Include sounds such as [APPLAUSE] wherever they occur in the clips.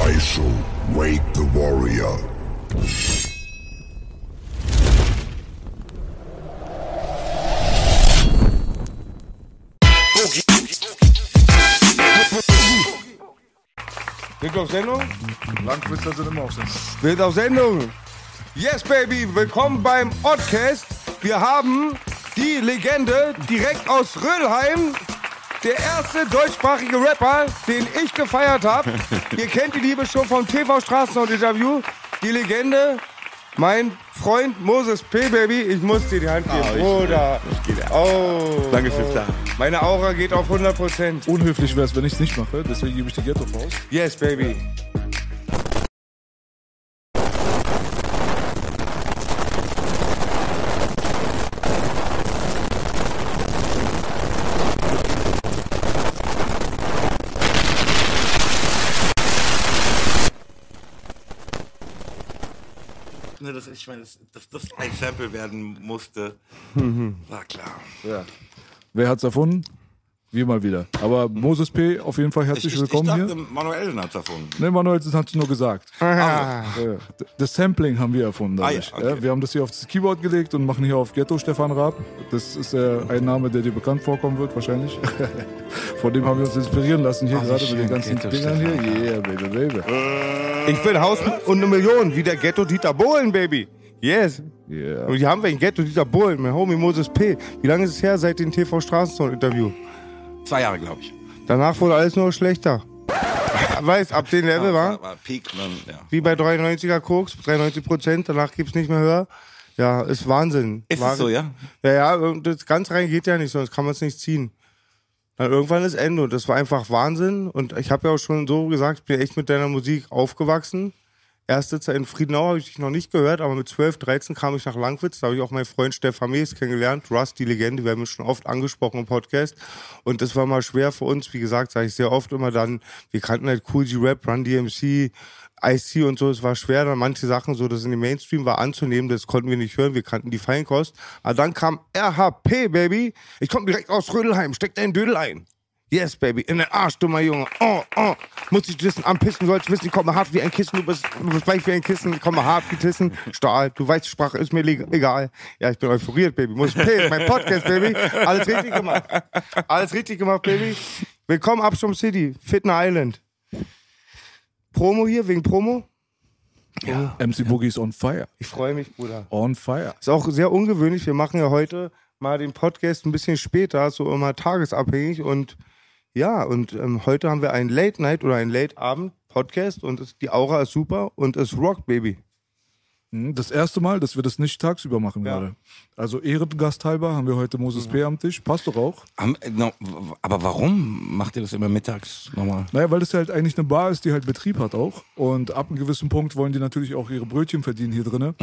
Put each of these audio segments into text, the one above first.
Daisho, wake the warrior. Sind wir auf Sendung? Langwitzer sind immer auf Sendung. Wir sind auf Sendung. Yes, Baby, willkommen beim Oddcast. Wir haben die Legende direkt aus Rödelheim. Der erste deutschsprachige Rapper, den ich gefeiert habe. [LAUGHS] Ihr kennt die Liebe schon vom TV Straßenhaus-Interview. Die Legende, mein Freund Moses P. Baby. Ich muss dir die Hand geben, Oh, ich- Bruder. Oh. Danke fürs Da. Meine Aura geht auf 100%. Unhöflich wäre es, wenn ich es nicht mache, deswegen gebe ich die Ghetto-Faust. Yes, Baby. Ich meine, dass das, ein Sample werden musste, [LAUGHS] war klar. Ja. Wer hat's erfunden? Wir mal wieder. Aber Moses P., auf jeden Fall herzlich ich, ich, willkommen ich dachte, hier. Manuel hat erfunden. Ne, Manuel, das hast du nur gesagt. Ja, Das Sampling haben wir erfunden Ah, ja, okay. ja, wir haben das hier auf das Keyboard gelegt und machen hier auf Ghetto Stefan Raab. Das ist äh, ein Name, der dir bekannt vorkommen wird, wahrscheinlich. [LAUGHS] Von dem haben wir uns inspirieren lassen hier Ach, wie gerade mit den ganzen Ghetto Dingern hier. Stefan Yeah, baby, baby. Ich will Haus und eine Million, wie der Ghetto Dieter Bohlen, Baby. Yes. Yeah. Und hier haben wir ein Ghetto Dieter Bohlen, mein Homie Moses P. Wie lange ist es her seit dem TV Straßensound-Interview? Zwei Jahre, glaube ich. Danach wurde alles nur schlechter. [LAUGHS] Weiß, ab dem Level war, war, war Peak und dann, ja. wie bei 93er Koks, 93 Prozent, danach gibt's nicht mehr höher. Ja, ist Wahnsinn. Ist Wahnsinn. es so, ja? Ja, ja, das ganz rein geht ja nicht, sonst kann man es nicht ziehen. Dann irgendwann ist Ende und das war einfach Wahnsinn. Und ich habe ja auch schon so gesagt, ich bin echt mit deiner Musik aufgewachsen. Erste Zeit in Friedenau habe ich dich noch nicht gehört, aber mit 12, 13 kam ich nach Langwitz. Da habe ich auch meinen Freund Stefan Mees kennengelernt. Rust, die Legende, wir haben ihn schon oft angesprochen im Podcast. Und das war mal schwer für uns. Wie gesagt, sage ich sehr oft immer dann, wir kannten halt Cool G-Rap, Run DMC, IC und so. Es war schwer, dann manche Sachen so, das in dem Mainstream war anzunehmen. Das konnten wir nicht hören. Wir kannten die Feinkost. Aber dann kam RHP, Baby. Ich komme direkt aus Rödelheim. Steck deinen Dödel ein. Yes, Baby, in den Arsch, dummer Junge. Oh, oh. Muss ich wissen, am Pissen sollst du wissen, ich komme hart wie ein Kissen, du bist, du bist weich wie ein Kissen, ich komme hart wie Tissen. Stahl, du weißt, die Sprache ist mir egal. Ja, ich bin euphoriert, Baby. Muss P, mein Podcast, Baby. Alles richtig gemacht. Alles richtig gemacht, Baby. Willkommen, Abstrom City, Fitner Island. Promo hier, wegen Promo? MC Boogie ist on fire. Ich freue mich, Bruder. On fire. Ist auch sehr ungewöhnlich. Wir machen ja heute mal den Podcast ein bisschen später, so immer tagesabhängig. Und ja, und ähm, heute haben wir einen Late Night oder einen Late Abend Podcast und es, die Aura ist super und es rockt, Baby. Hm, Das erste Mal, dass wir das nicht tagsüber machen Ja. gerade. Also Ehrengasthalber haben wir heute Moses P. am Tisch. Passt doch auch. Aber warum macht ihr das immer mittags nochmal? Naja, weil das halt eigentlich eine Bar ist, die halt Betrieb hat auch. Und ab einem gewissen Punkt wollen die natürlich auch ihre Brötchen verdienen hier drinnen.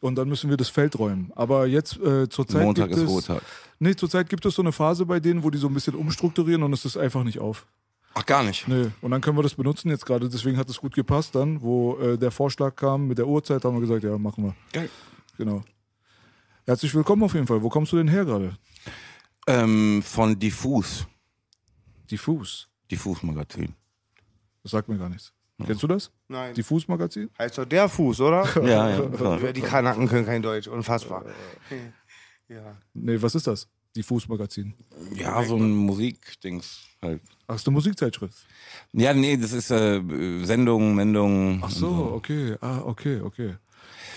Und dann müssen wir das Feld räumen. Aber jetzt äh, zurzeit Montag gibt ist es, Ruhetag. Nee, zurzeit gibt es so eine Phase bei denen, wo die so ein bisschen umstrukturieren und es ist einfach nicht auf. Ach, gar nicht. Nee. Und dann können wir das benutzen jetzt gerade. Deswegen hat es gut gepasst dann, wo äh, der Vorschlag kam mit der Uhrzeit, haben wir gesagt, ja, machen wir. Geil. Genau. Herzlich willkommen auf jeden Fall. Wo kommst du denn her gerade? Ähm, von Diffus. Diffus. Diffus-Magazin. Das sagt mir gar nichts. Kennst du das? Nein. Diffus Magazin? Heißt doch der Fuß, oder? [LAUGHS] Ja, ja. klar. Die Kanaken können kein Deutsch, unfassbar. Ja. Nee, was ist das? Diffus Magazin. Ja, so ein Musikdings halt. Ach, ist eine Musikzeitschrift. Ja, nee, das ist äh, Sendung, Mendung. Ach und so, okay. Ah, okay, okay.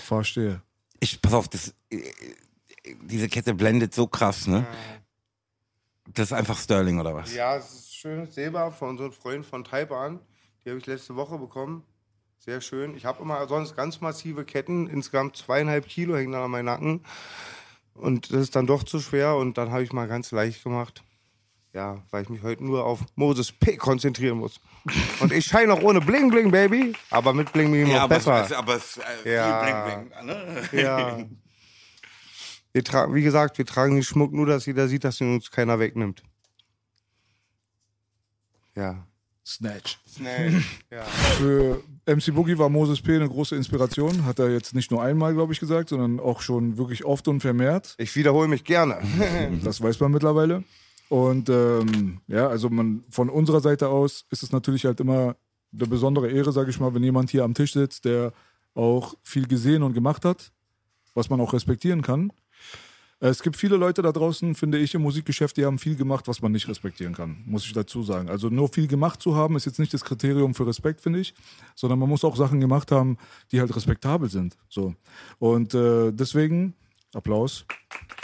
Verstehe. Ich, pass auf, das, diese Kette blendet so krass, ne? Das ist einfach Sterling oder was? Ja, es ist schönes Silber von unserem Freund von Taiwan. Die habe ich letzte Woche bekommen. Sehr schön. Ich habe immer sonst ganz massive Ketten, insgesamt zweieinhalb Kilo hängen dann an meinem Nacken. Und das ist dann doch zu schwer und dann habe ich mal ganz leicht gemacht. Ja, weil ich mich heute nur auf Moses P. konzentrieren muss. Und ich scheine auch ohne Bling Bling, Baby. Aber mit Bling Bling noch Ja, aber besser. es, aber es äh, Ja. Bling Bling. Ne? Ja. Wir tragen, wie gesagt, wir tragen den Schmuck nur, dass jeder sieht, dass ihn uns keiner wegnimmt. Ja. Snatch. Schnell. [LAUGHS] ja. Für MC Boogie war Moses P. eine große Inspiration. Hat er jetzt nicht nur einmal, glaube ich, gesagt, sondern auch schon wirklich oft und vermehrt. Ich wiederhole mich gerne. [LAUGHS] Das weiß man mittlerweile. Und ähm, ja, also man von unserer Seite aus ist es natürlich halt immer eine besondere Ehre, sage ich mal, wenn jemand hier am Tisch sitzt, der auch viel gesehen und gemacht hat, was man auch respektieren kann. Es gibt viele Leute da draußen, finde ich, im Musikgeschäft, die haben viel gemacht, was man nicht respektieren kann, muss ich dazu sagen. Also nur viel gemacht zu haben, ist jetzt nicht das Kriterium für Respekt, finde ich, sondern man muss auch Sachen gemacht haben, die halt respektabel sind. So. Und äh, deswegen Applaus,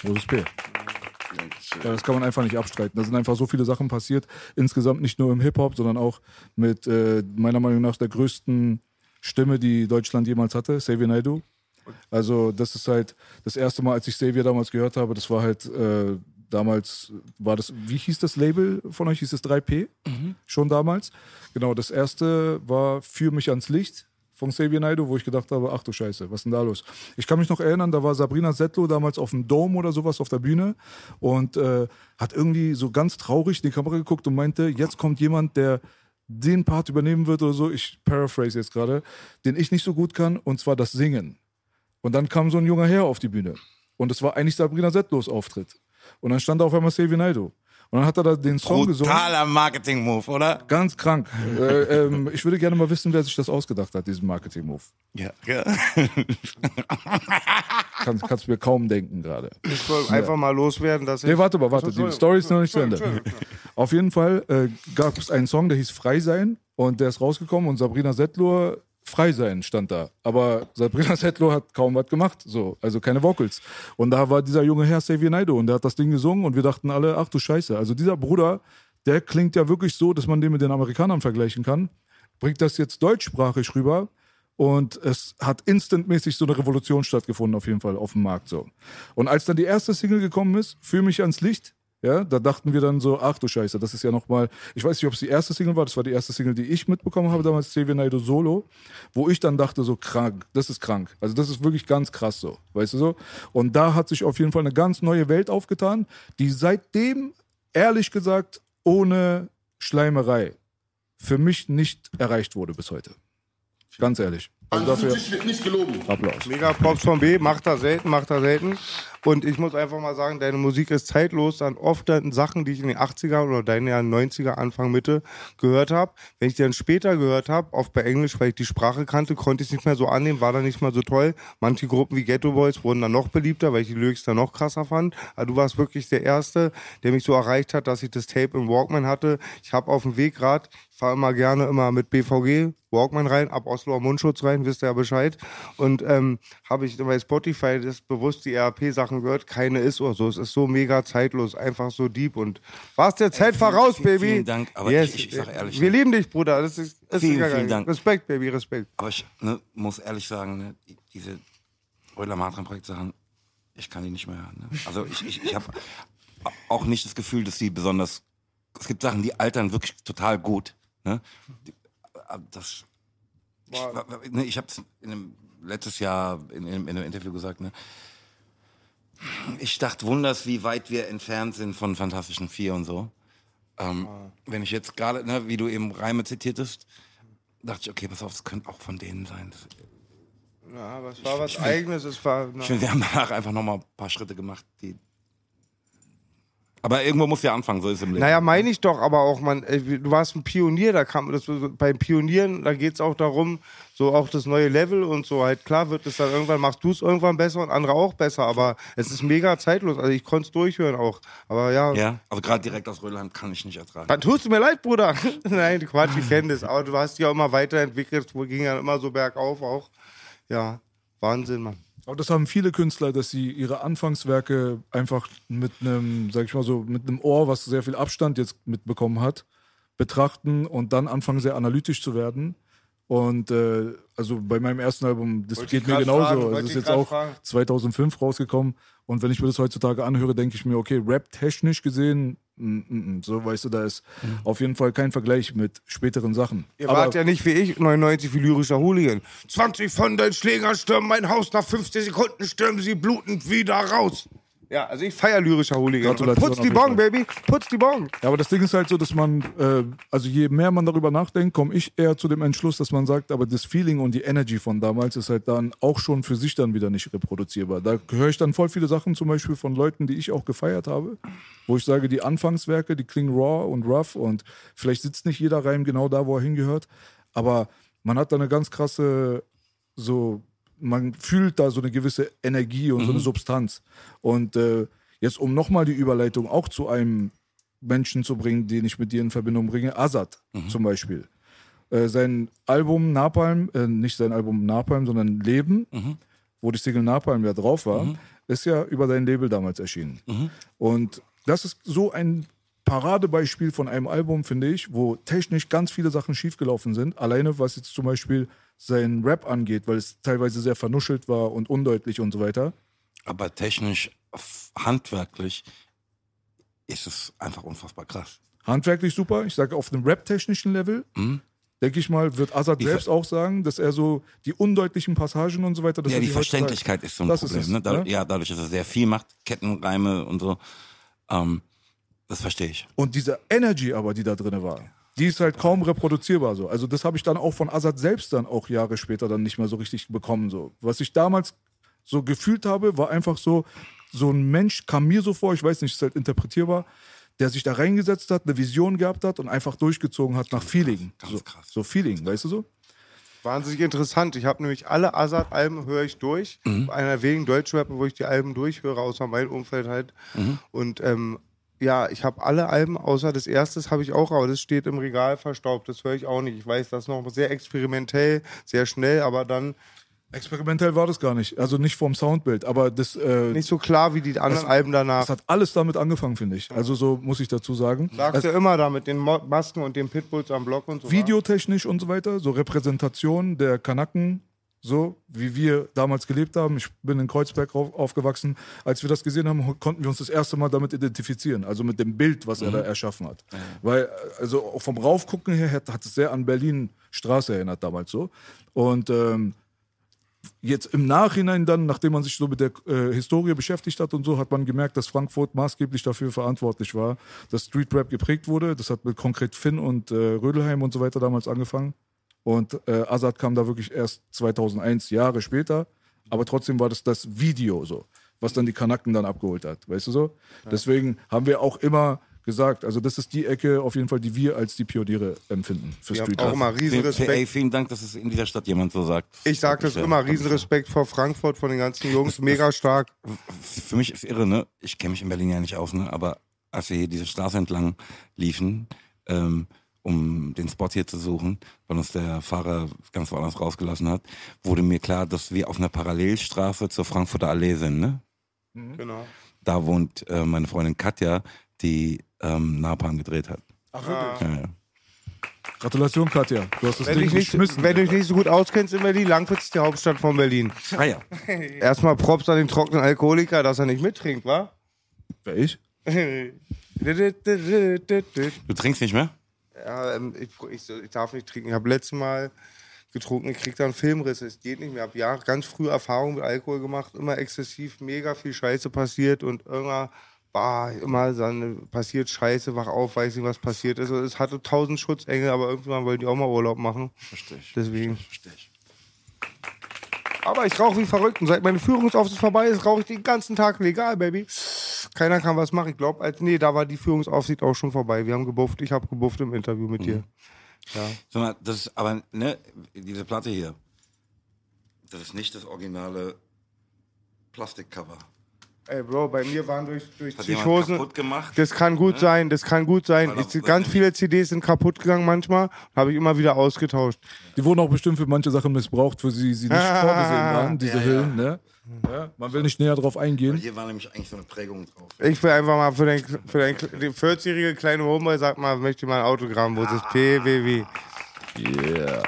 Moses P. Ja, das kann man einfach nicht abstreiten. Da sind einfach so viele Sachen passiert. Insgesamt nicht nur im Hip-Hop, sondern auch mit äh, meiner Meinung nach der größten Stimme, die Deutschland jemals hatte, Xavier Naidoo. Also das ist halt das erste Mal, als ich Xavier damals gehört habe, das war halt äh, damals, war das, wie hieß das Label von euch? Hieß es 3P? Schon damals. Genau, das erste war Für mich ans Licht von Xavier Naidoo, wo ich gedacht habe, ach du Scheiße, was ist denn da los? Ich kann mich noch erinnern, da war Sabrina Settler damals auf dem Dome oder sowas auf der Bühne und äh, hat irgendwie so ganz traurig in die Kamera geguckt und meinte, jetzt kommt jemand, der den Part übernehmen wird oder so, ich paraphrase jetzt gerade, den ich nicht so gut kann, und zwar das Singen. Und dann kam so ein junger Herr auf die Bühne. Und es war eigentlich Sabrina Settlos Auftritt. Und dann stand da auf einmal Xavier Naidoo. Und dann hat er da den Song gesungen. Brutaler Marketing-Move, oder? Ganz krank. äh, ähm, ich würde gerne mal wissen, wer sich das ausgedacht hat, diesen Marketing-Move. Ja. ja. [LAUGHS] Kann, kannst du mir kaum denken gerade. Ich wollte einfach mal loswerden, dass ich. Nee, warte mal, warte. Die. Story ist noch nicht zu Ende. [LAUGHS] Auf jeden Fall äh, gab es einen Song, der hieß Frei sein. Und der ist rausgekommen und Sabrina Settler, Frei sein stand da. Aber Sabrina [LAUGHS] Settler hat kaum was gemacht. So, also keine Vocals. Und da war dieser junge Herr Xavier Naidoo und der hat das Ding gesungen und wir dachten alle, ach du Scheiße. Also dieser Bruder, der klingt ja wirklich so, dass man den mit den Amerikanern vergleichen kann. Bringt das jetzt deutschsprachig rüber. Und es hat instantmäßig so eine Revolution stattgefunden, auf jeden Fall auf dem Markt so. Und als dann die erste Single gekommen ist, Fühl mich ans Licht, ja, da dachten wir dann so, ach du Scheiße, das ist ja nochmal, ich weiß nicht, ob es die erste Single war, das war die erste Single, die ich mitbekommen habe, damals Xavier Naidoo Solo, wo ich dann dachte so, krank, das ist krank. Also das ist wirklich ganz krass so, weißt du so? Und da hat sich auf jeden Fall eine ganz neue Welt aufgetan, die seitdem, ehrlich gesagt, ohne Schleimerei für mich nicht erreicht wurde bis heute. Ganz ehrlich. Also dafür wird nicht gelogen. Applaus. Mega Props von B, macht er selten, macht er selten. Und ich muss einfach mal sagen, deine Musik ist zeitlos an oft dann Sachen, die ich in den 80er oder deine Jahren 90er, Anfang, Mitte gehört habe. Wenn ich die dann später gehört habe, oft bei Englisch, weil ich die Sprache kannte, konnte ich es nicht mehr so annehmen, war dann nicht mehr so toll. Manche Gruppen wie Ghetto Boys wurden dann noch beliebter, weil ich die Lyrics dann noch krasser fand. Aber du warst wirklich der Erste, der mich so erreicht hat, dass ich das Tape im Walkman hatte. Ich habe auf dem Weg gerade, fahre immer gerne immer mit BVG, Walkman rein, ab Osloer Mundschutz rein, wisst ihr ja Bescheid. Und ähm, habe ich bei Spotify das bewusst die RAP-Sachen gehört, keine ist oder so. Es ist so mega zeitlos, einfach so deep und war's der Zeit vielen- voraus, vielen- Baby. vielen Dank, aber ich- ich- ich sag ehrlich, Wir ne? lieben dich, Bruder. Das ist, das Vielen, ist vielen. Dank. Respekt, Baby, Respekt. Aber ich ne, muss ehrlich sagen, ne, die- diese Rödler Matram Projektsachen, ich kann die nicht mehr hören. Ne? Also ich, ich, ich habe [LAUGHS] auch nicht das Gefühl, dass die besonders. Es gibt Sachen, die altern wirklich total gut. Ne? Äh, das, ich, ne, ich habe es letztes Jahr in, in, in einem Interview gesagt. Ne? Ich dachte, wunders, wie weit wir entfernt sind von Fantastischen Vier und so. Ähm, Wenn ich jetzt gerade, ne, wie du eben Reime zitiertest, dachte ich, okay, pass auf, das könnte auch von denen sein. Das, Ja, aber es war was Eigenes. Es war, ich finde, wir haben danach einfach nochmal ein paar Schritte gemacht, die. Aber irgendwo muss ja anfangen, so ist es im Leben. Naja, meine ich doch, aber auch, man, äh, du warst ein Pionier, da kam das beim Pionieren, da geht es auch darum, so auch das neue Level und so halt klar wird es dann irgendwann, machst du es irgendwann besser und andere auch besser, aber es ist mega zeitlos, also ich konnte es durchhören auch, aber ja. Ja, also gerade direkt aus Rödelheim kann ich nicht ertragen. Dann tust du mir leid, Bruder. [LAUGHS] Nein, Quatsch, ich kenne das, aber du hast dich auch immer weiterentwickelt, es ging ja immer so bergauf auch. Ja, Wahnsinn, Mann. Aber das haben viele Künstler, dass sie ihre Anfangswerke einfach mit einem, sag ich mal so, mit einem Ohr, was sehr viel Abstand jetzt mitbekommen hat, betrachten und dann anfangen sehr analytisch zu werden Und äh, also bei meinem ersten Album, das Wollte geht mir genauso. fragen, Also wollte es ist jetzt auch fragen. 2005 rausgekommen. Und wenn ich mir das heutzutage anhöre, denke ich mir, okay, rap-technisch gesehen, mm, mm, mm, so weißt du, da ist auf jeden Fall kein Vergleich mit späteren Sachen. Ihr Aber wart ja nicht wie ich, 99 wie lyrischer Hooligan. 20 von den Schlägern stürmen mein Haus, nach 50 Sekunden stürmen sie blutend wieder raus. Ja, also ich feier lyrischer Hooligan. Putz die jeden Bon, Fall. Baby, putz die Bon. Ja, aber das Ding ist halt so, dass man, äh, also je mehr man darüber nachdenkt, komme ich eher zu dem Entschluss, dass man sagt, aber das Feeling und die Energy von damals ist halt dann auch schon für sich dann wieder nicht reproduzierbar. Da höre ich dann voll viele Sachen, zum Beispiel von Leuten, die ich auch gefeiert habe, wo ich sage, die Anfangswerke, die klingen raw und rough und vielleicht sitzt nicht jeder Reim genau da, wo er hingehört, aber man hat da eine ganz krasse, so, man fühlt da so eine gewisse Energie und so eine Substanz. Und äh, jetzt, um nochmal die Überleitung auch zu einem Menschen zu bringen, den ich mit dir in Verbindung bringe, Azad zum Beispiel. Äh, sein Album Napalm, äh, nicht sein Album Napalm, sondern Leben, wo die Single Napalm ja drauf war, ist ja über dein Label damals erschienen. Und das ist so ein Paradebeispiel von einem Album, finde ich, wo technisch ganz viele Sachen schiefgelaufen sind. Alleine was jetzt zum Beispiel sein Rap angeht, weil es teilweise sehr vernuschelt war und undeutlich und so weiter. Aber technisch, handwerklich ist es einfach unfassbar krass. Handwerklich super. Ich sage auf einem rap-technischen Level. Mhm. Denke ich mal, wird Azad Die selbst auch sagen, dass er so die undeutlichen Passagen und so weiter. dass ja, die halt sagt. Verständlichkeit ist so ein Das Problem. es, ne? Da, ne? Ja, dadurch, dass er sehr viel macht, Kettenreime und so. Ähm, das verstehe ich. Und diese Energy aber, die da drin war, die ist halt kaum reproduzierbar so. Also das habe ich dann auch von Azad selbst dann auch Jahre später dann nicht mehr so richtig bekommen so. Was ich damals so gefühlt habe, war einfach so, so ein Mensch kam mir so vor, ich weiß nicht, ist halt interpretierbar, der sich da reingesetzt hat, eine Vision gehabt hat und einfach durchgezogen hat nach Feeling. ganz so, krass. so Feeling, weißt du so? Wahnsinnig interessant. Ich habe nämlich alle Azad-Alben höre ich durch. Einer wenigen Deutschrapper, wo ich die Alben durchhöre, außer mein Umfeld halt. Und ähm, ja, ich habe alle Alben, außer das erste habe ich auch, aber das steht im Regal verstaubt. Das höre ich auch nicht. Ich weiß, das noch sehr experimentell, sehr schnell, aber dann Experimentell war das gar nicht. Also nicht vom Soundbild, aber das, äh, nicht so klar wie die anderen Alben danach. das hat alles damit angefangen, finde ich. Also so muss ich dazu sagen. Sagst du immer da mit den Masken und den Pitbulls am Block und so. Videotechnisch und so weiter, so Repräsentation der Kanaken, so wie wir damals gelebt haben. Ich bin in Kreuzberg auf, aufgewachsen. Als wir das gesehen haben, konnten wir uns das erste Mal damit identifizieren, also mit dem Bild, was er da erschaffen hat. Weil, also vom Raufgucken her hat, hat es sehr an Berlin Straße erinnert damals so. Und ähm, jetzt im Nachhinein dann, nachdem man sich so mit der äh, Historie beschäftigt hat und so, hat man gemerkt, dass Frankfurt maßgeblich dafür verantwortlich war, dass Street Rap geprägt wurde. Das hat mit konkret Finn und äh, Rödelheim und so weiter damals angefangen. Und äh, Azad kam da wirklich erst 2001, Jahre später. Aber trotzdem war das das Video so, was dann die Kanaken dann abgeholt hat. Weißt du so? Deswegen haben wir auch immer gesagt, also das ist die Ecke auf jeden Fall, die wir als die Pioniere empfinden für Ich Street habe auch immer riesen ey, Respekt. vielen Dank, dass es in dieser Stadt jemand so sagt. Ich sag das immer, ja. riesen Respekt vor Frankfurt, von den ganzen Jungs, mega stark. Für mich ist irre, ne? Ich kenne mich in Berlin ja nicht aus, ne? Aber als wir hier diese Straße entlang liefen, ähm, um den Spot hier zu suchen, weil uns der Fahrer ganz woanders rausgelassen hat, wurde mir klar, dass wir auf einer Parallelstraße zur Frankfurter Allee sind, ne? Genau. Da wohnt äh, meine Freundin Katja, die ähm, Napalm gedreht hat. Ach, wirklich? Ja, ja. Gratulation, Katja. Du hast das Wenn, Ding nicht, geschmissen. wenn du dich nicht so gut auskennst in Berlin, Langwitz ist die Hauptstadt von Berlin. Ah ja. [LAUGHS] Erstmal Props an den trockenen Alkoholiker, dass er nicht mittrinkt, wa? Wer ich? [LAUGHS] Du trinkst nicht mehr? Ja, ähm, ich, ich, ich darf nicht trinken. Ich habe letztes Mal getrunken, ich krieg dann Filmriss. Es geht nicht mehr. Ich habe Jahre ganz früh Erfahrungen mit Alkohol gemacht, immer exzessiv, mega viel Scheiße passiert und irgendwann bah, immer dann passiert Scheiße, wach auf, weiß nicht, was passiert ist. Es hatte tausend Schutzengel, aber irgendwann wollten die auch mal Urlaub machen. Verstehe ich. Deswegen. Verstehe ich. Aber ich rauche wie verrückt und seit meine Führungsaufsicht vorbei ist, rauche ich den ganzen Tag legal, Baby. Keiner kann was machen. Ich glaube, als nee, da war die Führungsaufsicht auch schon vorbei. Wir haben gebufft, ich habe gebufft im Interview mit dir. Ja. Sag mal, das ist aber, ne, diese Platte hier, das ist nicht das originale Plastikcover. Ey, Bro, bei mir waren durch, durch Hat Psychosen. kaputt gemacht? Das kann gut sein, das kann gut sein. Ich, ganz viele CDs sind kaputt gegangen manchmal, habe ich immer wieder ausgetauscht. Die wurden auch bestimmt für manche Sachen missbraucht, für sie sie nicht [LAUGHS] vorgesehen waren, diese Hüllen. Ne? Ja, man will nicht näher drauf eingehen. Hier war nämlich eigentlich so eine Prägung drauf. Ich will einfach mal für den, für den, den 40-jährigen kleinen Homeboy, sag mal, möchte ich mal ein Autogramm, wo es ist PWW. Yeah.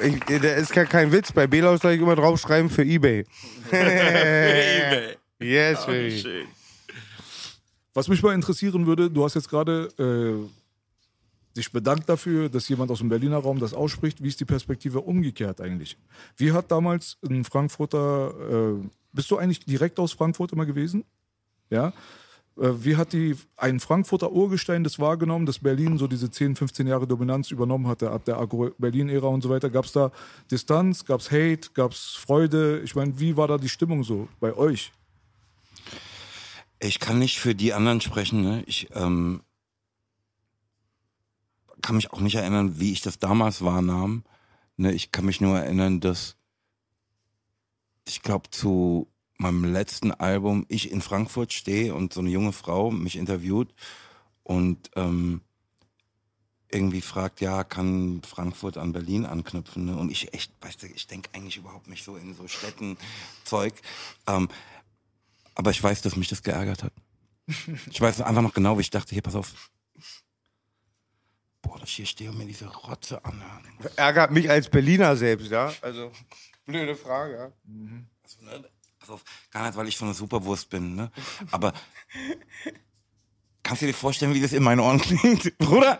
Ich, der ist gar kein Witz. Bei Belaus soll ich immer draufschreiben für Ebay. [LAUGHS] Yes, baby. Was mich mal interessieren würde, du hast jetzt gerade äh, dich bedankt dafür, dass jemand aus dem Berliner Raum das ausspricht. Wie ist die Perspektive umgekehrt eigentlich? Wie hat damals ein Frankfurter, äh, bist du eigentlich direkt aus Frankfurt immer gewesen? Ja. Äh, Wie hat die, ein Frankfurter Urgestein das wahrgenommen, dass Berlin so diese 10, 15 Jahre Dominanz übernommen hatte, ab der Agro-Berlin-Ära und so weiter? Gab es da Distanz, gab es Hate, gab es Freude? Ich meine, wie war da die Stimmung so bei euch? Ich kann nicht für die anderen sprechen. Ne? Ich ähm, kann mich auch nicht erinnern, wie ich das damals wahrnahm. Ne? Ich kann mich nur erinnern, dass ich glaube zu meinem letzten Album ich in Frankfurt stehe und so eine junge Frau mich interviewt und ähm, irgendwie fragt, ja, kann Frankfurt an Berlin anknüpfen? Ne? Und ich echt, weißt du, ich denke eigentlich überhaupt nicht so in so Städtenzeug. Ähm, aber ich weiß, dass mich das geärgert hat. Ich weiß einfach noch genau, wie ich dachte, hier, pass auf. Boah, dass ich hier stehe und mir diese Rotze anhören. Ärgert mich als Berliner selbst, ja? Also, blöde Frage, ja? Also, ne, pass auf, gar nicht, weil ich so eine Superwurst bin, ne? Aber kannst du dir vorstellen, wie das in meinen Ohren klingt, [LAUGHS] Bruder?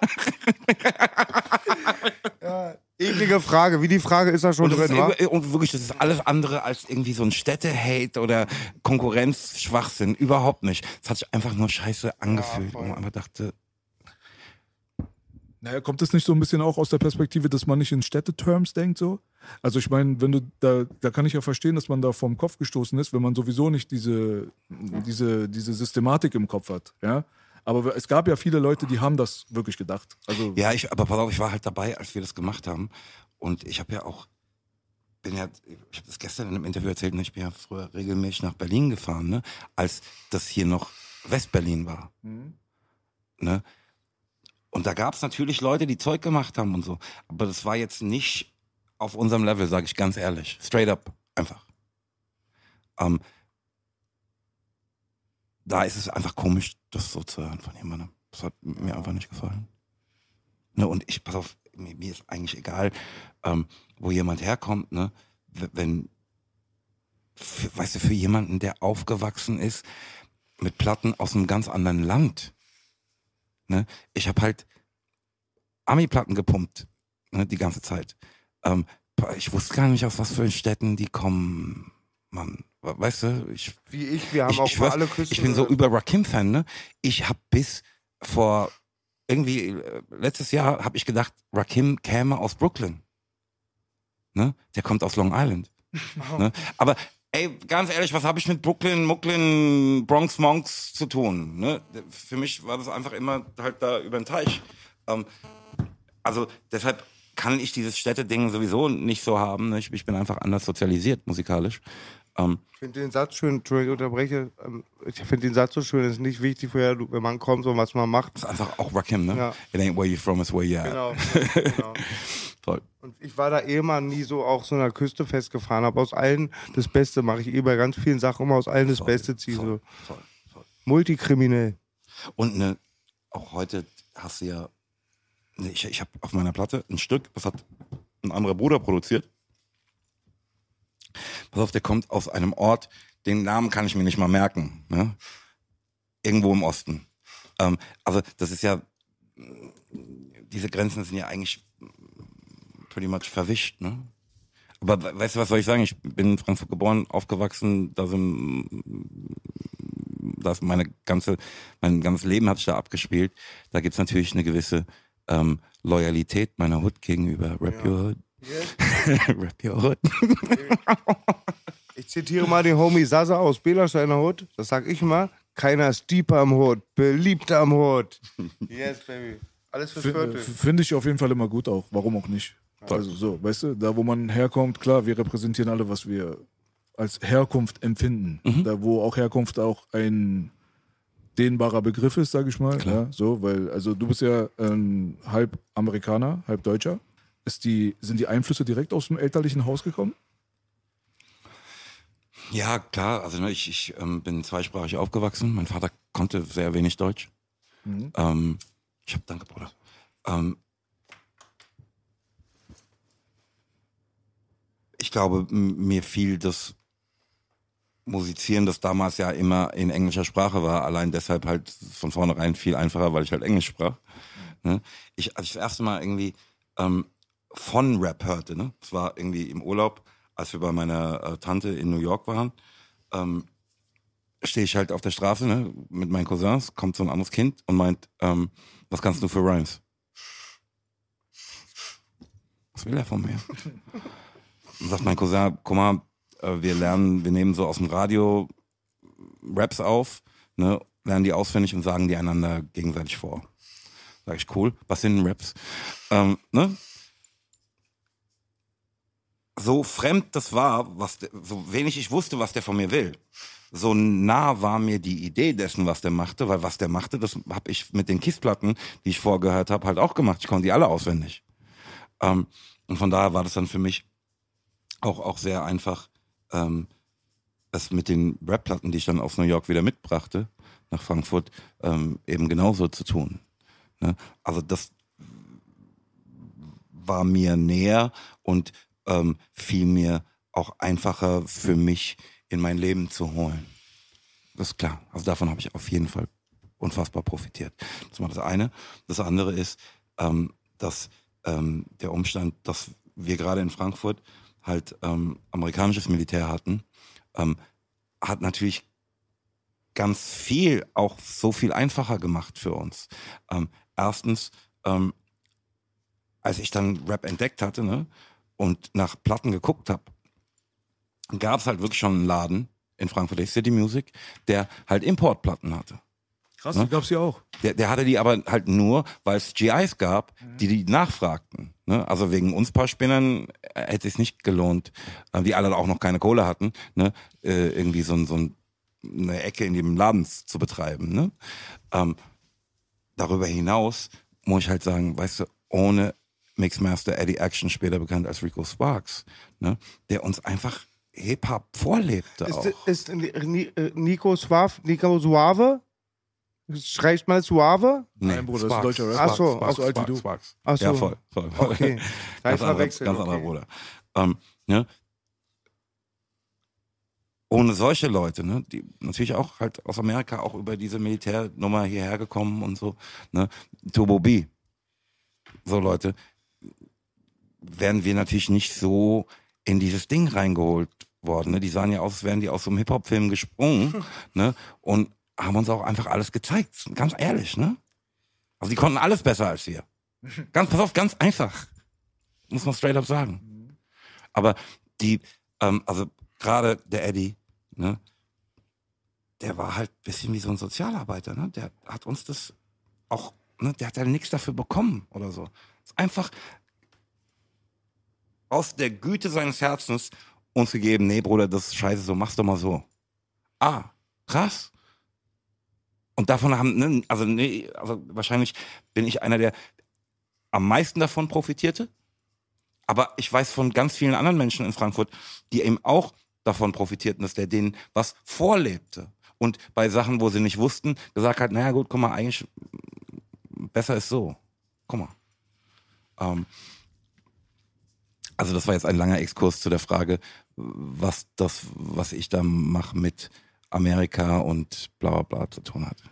Eklige Frage. Wie die Frage ist da schon Und, das drin, ist, wa? und wirklich, das ist alles andere als irgendwie so ein Städte-Hate oder Konkurrenz-Schwachsinn. Überhaupt nicht. Es hat sich einfach nur scheiße angefühlt. voll. und man einfach dachte, Naja, kommt es nicht so ein bisschen auch aus der Perspektive, dass man nicht in Städteterms denkt so? Also ich meine, wenn du da, da kann ich ja verstehen, dass man da vom Kopf gestoßen ist, wenn man sowieso nicht diese, diese, diese Systematik im Kopf hat, ja. Aber es gab ja viele Leute, die haben das wirklich gedacht. Also Ja, ich, aber pass auf, ich war halt dabei, als wir das gemacht haben. Und ich habe ja auch, bin ja, ich habe das gestern in einem Interview erzählt, ne, ich bin ja früher regelmäßig nach Berlin gefahren, ne, als das hier noch Westberlin war. Ne? Und da gab es natürlich Leute, die Zeug gemacht haben und so. Aber das war jetzt nicht auf unserem Level, sage ich ganz ehrlich. Straight up, einfach. Ähm, da ist es einfach komisch, das so zu hören von jemandem. Das hat mir einfach nicht gefallen. Ne, und ich, pass auf, mir, mir ist eigentlich egal, ähm, wo jemand herkommt, ne? Wenn, für, weißt du, für jemanden, der aufgewachsen ist mit Platten aus einem ganz anderen Land, ne? Ich habe halt Ami-Platten gepumpt, ne, die ganze Zeit. Ähm, ich wusste gar nicht, aus was für Städten die kommen, Mann. Weißt du, ich Wie ich, wir haben ich, auch ich, schwör's, alle Küsten. ich bin so über Rakim-Fan, ne? Ich habe bis vor irgendwie äh, letztes Jahr habe ich gedacht, Rakim käme aus Brooklyn. Ne? Der kommt aus Long Island. [LAUGHS] ne? Aber ey, ganz ehrlich, was habe ich mit Brooklyn, Mucklin, Bronx, Monks zu tun? Ne? Für mich war das einfach immer halt da über den Teich. Ähm, also deshalb kann ich dieses Städteding sowieso nicht so haben. Ne? Ich, ich bin einfach anders sozialisiert musikalisch. Ähm, Ich finde den Satz schön, Entschuldigung, ich unterbreche. ähm, Ich finde den Satz so schön, es ist nicht wichtig, woher du, wenn man kommt, sondern was man macht. ist einfach auch Rakim, ne? Ja. It ain't where you from, it's where you at. Genau. [LAUGHS] genau. Voll. Und ich war da eh mal nie so auch so der Küste festgefahren, habe aus allen das Beste, mache ich eh bei ganz vielen Sachen immer aus allen das Beste ziehen. So. Voll, voll, voll. Multikriminell. Und ne, auch heute hast du ja, ne, ich, ich habe auf meiner Platte ein Stück, das hat ein anderer Bruder produziert. Pass auf, der kommt aus einem Ort, den Namen kann ich mir nicht mal merken. Ne? Irgendwo im Osten. Ähm, also das ist ja, diese Grenzen sind ja eigentlich pretty much verwischt. Ne? Aber we- weißt du, was soll ich sagen? Ich bin in Frankfurt geboren, aufgewachsen, da sind das meine ganze, mein ganzes Leben hat sich da abgespielt. Da gibt's natürlich eine gewisse ähm, Loyalität meiner Hood gegenüber. Rap your Hood. [LAUGHS] Rap your Hood. Ich zitiere mal den Homie Sasa aus Belersteiner Hut. Das sag ich mal. Keiner ist deeper am Hut, beliebter am Hut. Yes, baby. Alles fürs Finde Viertel. find ich auf jeden Fall immer gut auch. Warum auch nicht? Also so, weißt du, da wo man herkommt, klar, wir repräsentieren alle, was wir als Herkunft empfinden. Da wo auch Herkunft auch ein dehnbarer Begriff ist, sag ich mal. Ja, so, weil, also du bist ja ähm, halb Amerikaner, halb Deutscher. Ist die, sind die Einflüsse direkt aus dem elterlichen Haus gekommen? Ja, klar. Also ne, ich, ich ähm, bin zweisprachig aufgewachsen. Mein Vater konnte sehr wenig Deutsch. Ähm, ich hab, danke, Bruder. Ähm, glaube, m- mir fiel das Musizieren, das damals ja immer in englischer Sprache war, allein deshalb halt von vornherein viel einfacher, weil ich halt Englisch sprach. Ne? Ich, als ich das erste Mal irgendwie ähm, von Rap hörte, ne? das war irgendwie im Urlaub, als wir bei meiner äh, Tante in New York waren, ähm, stehe ich halt auf der Straße ne, mit meinen Cousins, kommt so ein anderes Kind und meint, ähm, was kannst du für Rhymes? Was will er von mir? [LAUGHS] Und sagt mein Cousin, guck mal, äh, wir lernen, wir nehmen so aus dem Radio Raps auf, ne, lernen die auswendig und sagen die einander gegenseitig vor. Sag ich, cool, was sind denn Raps? Ähm, ne? So fremd das war, was der, so wenig ich wusste, was der von mir will. So nah war mir die Idee dessen, was der machte, weil was der machte, das habe ich mit den Kissplatten, die ich vorgehört habe, halt auch gemacht. Ich konnte die alle auswendig. Ähm, und von daher war das dann für mich auch, auch sehr einfach, ähm, es mit den Rap-Platten, die ich dann aus New York wieder mitbrachte, nach Frankfurt, ähm, eben genauso zu tun. Ne? Also das war mir näher und ähm, fiel mir auch einfacher für mich in mein Leben zu holen. Das ist klar. Also davon habe ich auf jeden Fall unfassbar profitiert. Das war das eine. Das andere ist, ähm, dass ähm, der Umstand, dass wir gerade in Frankfurt halt ähm, amerikanisches Militär hatten, ähm, hat natürlich ganz viel auch so viel einfacher gemacht für uns. Ähm, erstens, ähm, als ich dann Rap entdeckt hatte ne, und nach Platten geguckt habe, gab es halt wirklich schon einen Laden in Frankfurt, der City Music, der halt Importplatten hatte. Krass, Ne? die gab's ja auch. Der, der hatte die aber halt nur, weil es GIs gab, die die nachfragten. Ne? Also wegen uns paar Spinnern äh, hätte es nicht gelohnt, äh, die alle auch noch keine Kohle hatten, ne? äh, irgendwie so, so ein, eine Ecke in dem Laden zu betreiben. Ne? Ähm, darüber hinaus muss ich halt sagen, weißt du, ohne Mixmaster Eddie Action, später bekannt als Rico Sparks, ne? der uns einfach Hip-Hop vorlebte auch. Ist, ist Ni- äh, Nico Suave, Nico Suave? Schreibt mal Suave? Nee, Nein, Bruder, das ist Sparks, deutscher Rapper. Ach so, Sparks, so alt wie Sparks, du. Sparks. Ach so. Ja, voll, voll. Okay. [LAUGHS] Ganz, anderer, verwechselt. ganz okay. anderer Bruder. Ähm, ne? Ohne solche Leute, ne, die natürlich auch halt aus Amerika auch über diese Militärnummer hierher gekommen und so, ne, Turbo B, so Leute, wären wir natürlich nicht so in dieses Ding reingeholt worden. Ne? Die sahen ja aus, als wären die aus so einem Hip-Hop-Film gesprungen [LAUGHS] ne? und haben uns auch einfach alles gezeigt. Ganz ehrlich, ne? Also die konnten alles besser als wir. [LAUGHS] Ganz, pass auf, ganz einfach. Muss man straight up sagen. Aber die, ähm, also gerade der Eddie, ne, der war halt ein bisschen wie so ein Sozialarbeiter, ne? Der hat uns das auch, ne, der hat ja nichts dafür bekommen oder so. Einfach aus der Güte seines Herzens uns gegeben, nee, Bruder, das ist scheiße, so mach's doch mal so. Ah, krass. Und davon haben, ne, also, nee, also wahrscheinlich bin ich einer, der am meisten davon profitierte. Aber ich weiß von ganz vielen anderen Menschen in Frankfurt, die eben auch davon profitierten, dass der denen was vorlebte. Und bei Sachen, wo sie nicht wussten, gesagt hat, naja gut, guck mal, eigentlich besser ist so. Guck mal. Ähm, also das war jetzt ein langer Exkurs zu der Frage, was das, was ich da mache mit Amerika und bla bla bla zu tun hat.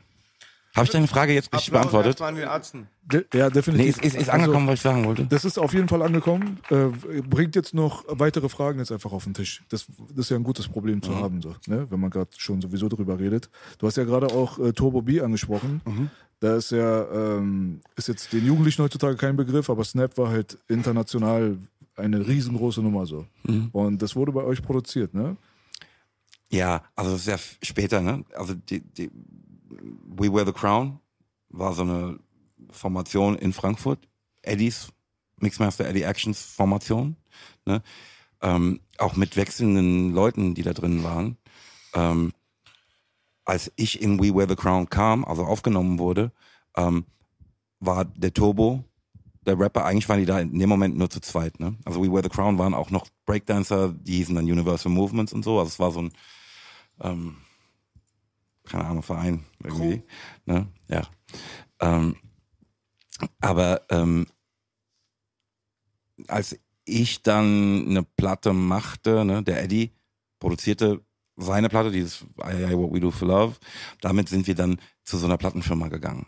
Habe ich deine Frage jetzt richtig Applaus beantwortet? an den Arzten. De ja, Nee, definitiv. ist, ist, ist Also, angekommen, was ich sagen wollte. Das ist auf jeden Fall angekommen. Äh, bringt jetzt noch weitere Fragen jetzt einfach auf den Tisch. Das, das ist ja ein gutes Problem zu haben, so, ne? wenn man gerade schon sowieso drüber redet. Du hast ja gerade auch äh, Turbo B angesprochen. Da ist ja, ähm, ist jetzt den Jugendlichen heutzutage kein Begriff, aber Snap war halt international eine riesengroße Nummer so. Und das wurde bei euch produziert, ne? Ja, also das ist ja später, ne? Also die, die We Wear the Crown war so eine Formation in Frankfurt. Eddies, Mixmaster Eddie Actions Formation. Ne? Ähm, auch mit wechselnden Leuten, die da drin waren. Ähm, als ich in We Wear the Crown kam, also aufgenommen wurde, ähm, war der Turbo, der Rapper, eigentlich waren die da in dem Moment nur zu zweit. Ne? Also We Wear the Crown waren auch noch Breakdancer, die hießen dann Universal Movements und so. Also es war so ein ähm, keine Ahnung, Verein irgendwie. Ne? Ja. Ähm, aber ähm, als ich dann eine Platte machte, ne, der Eddie produzierte seine Platte, dieses I, I What We Do for Love. Damit sind wir dann zu so einer Plattenfirma gegangen.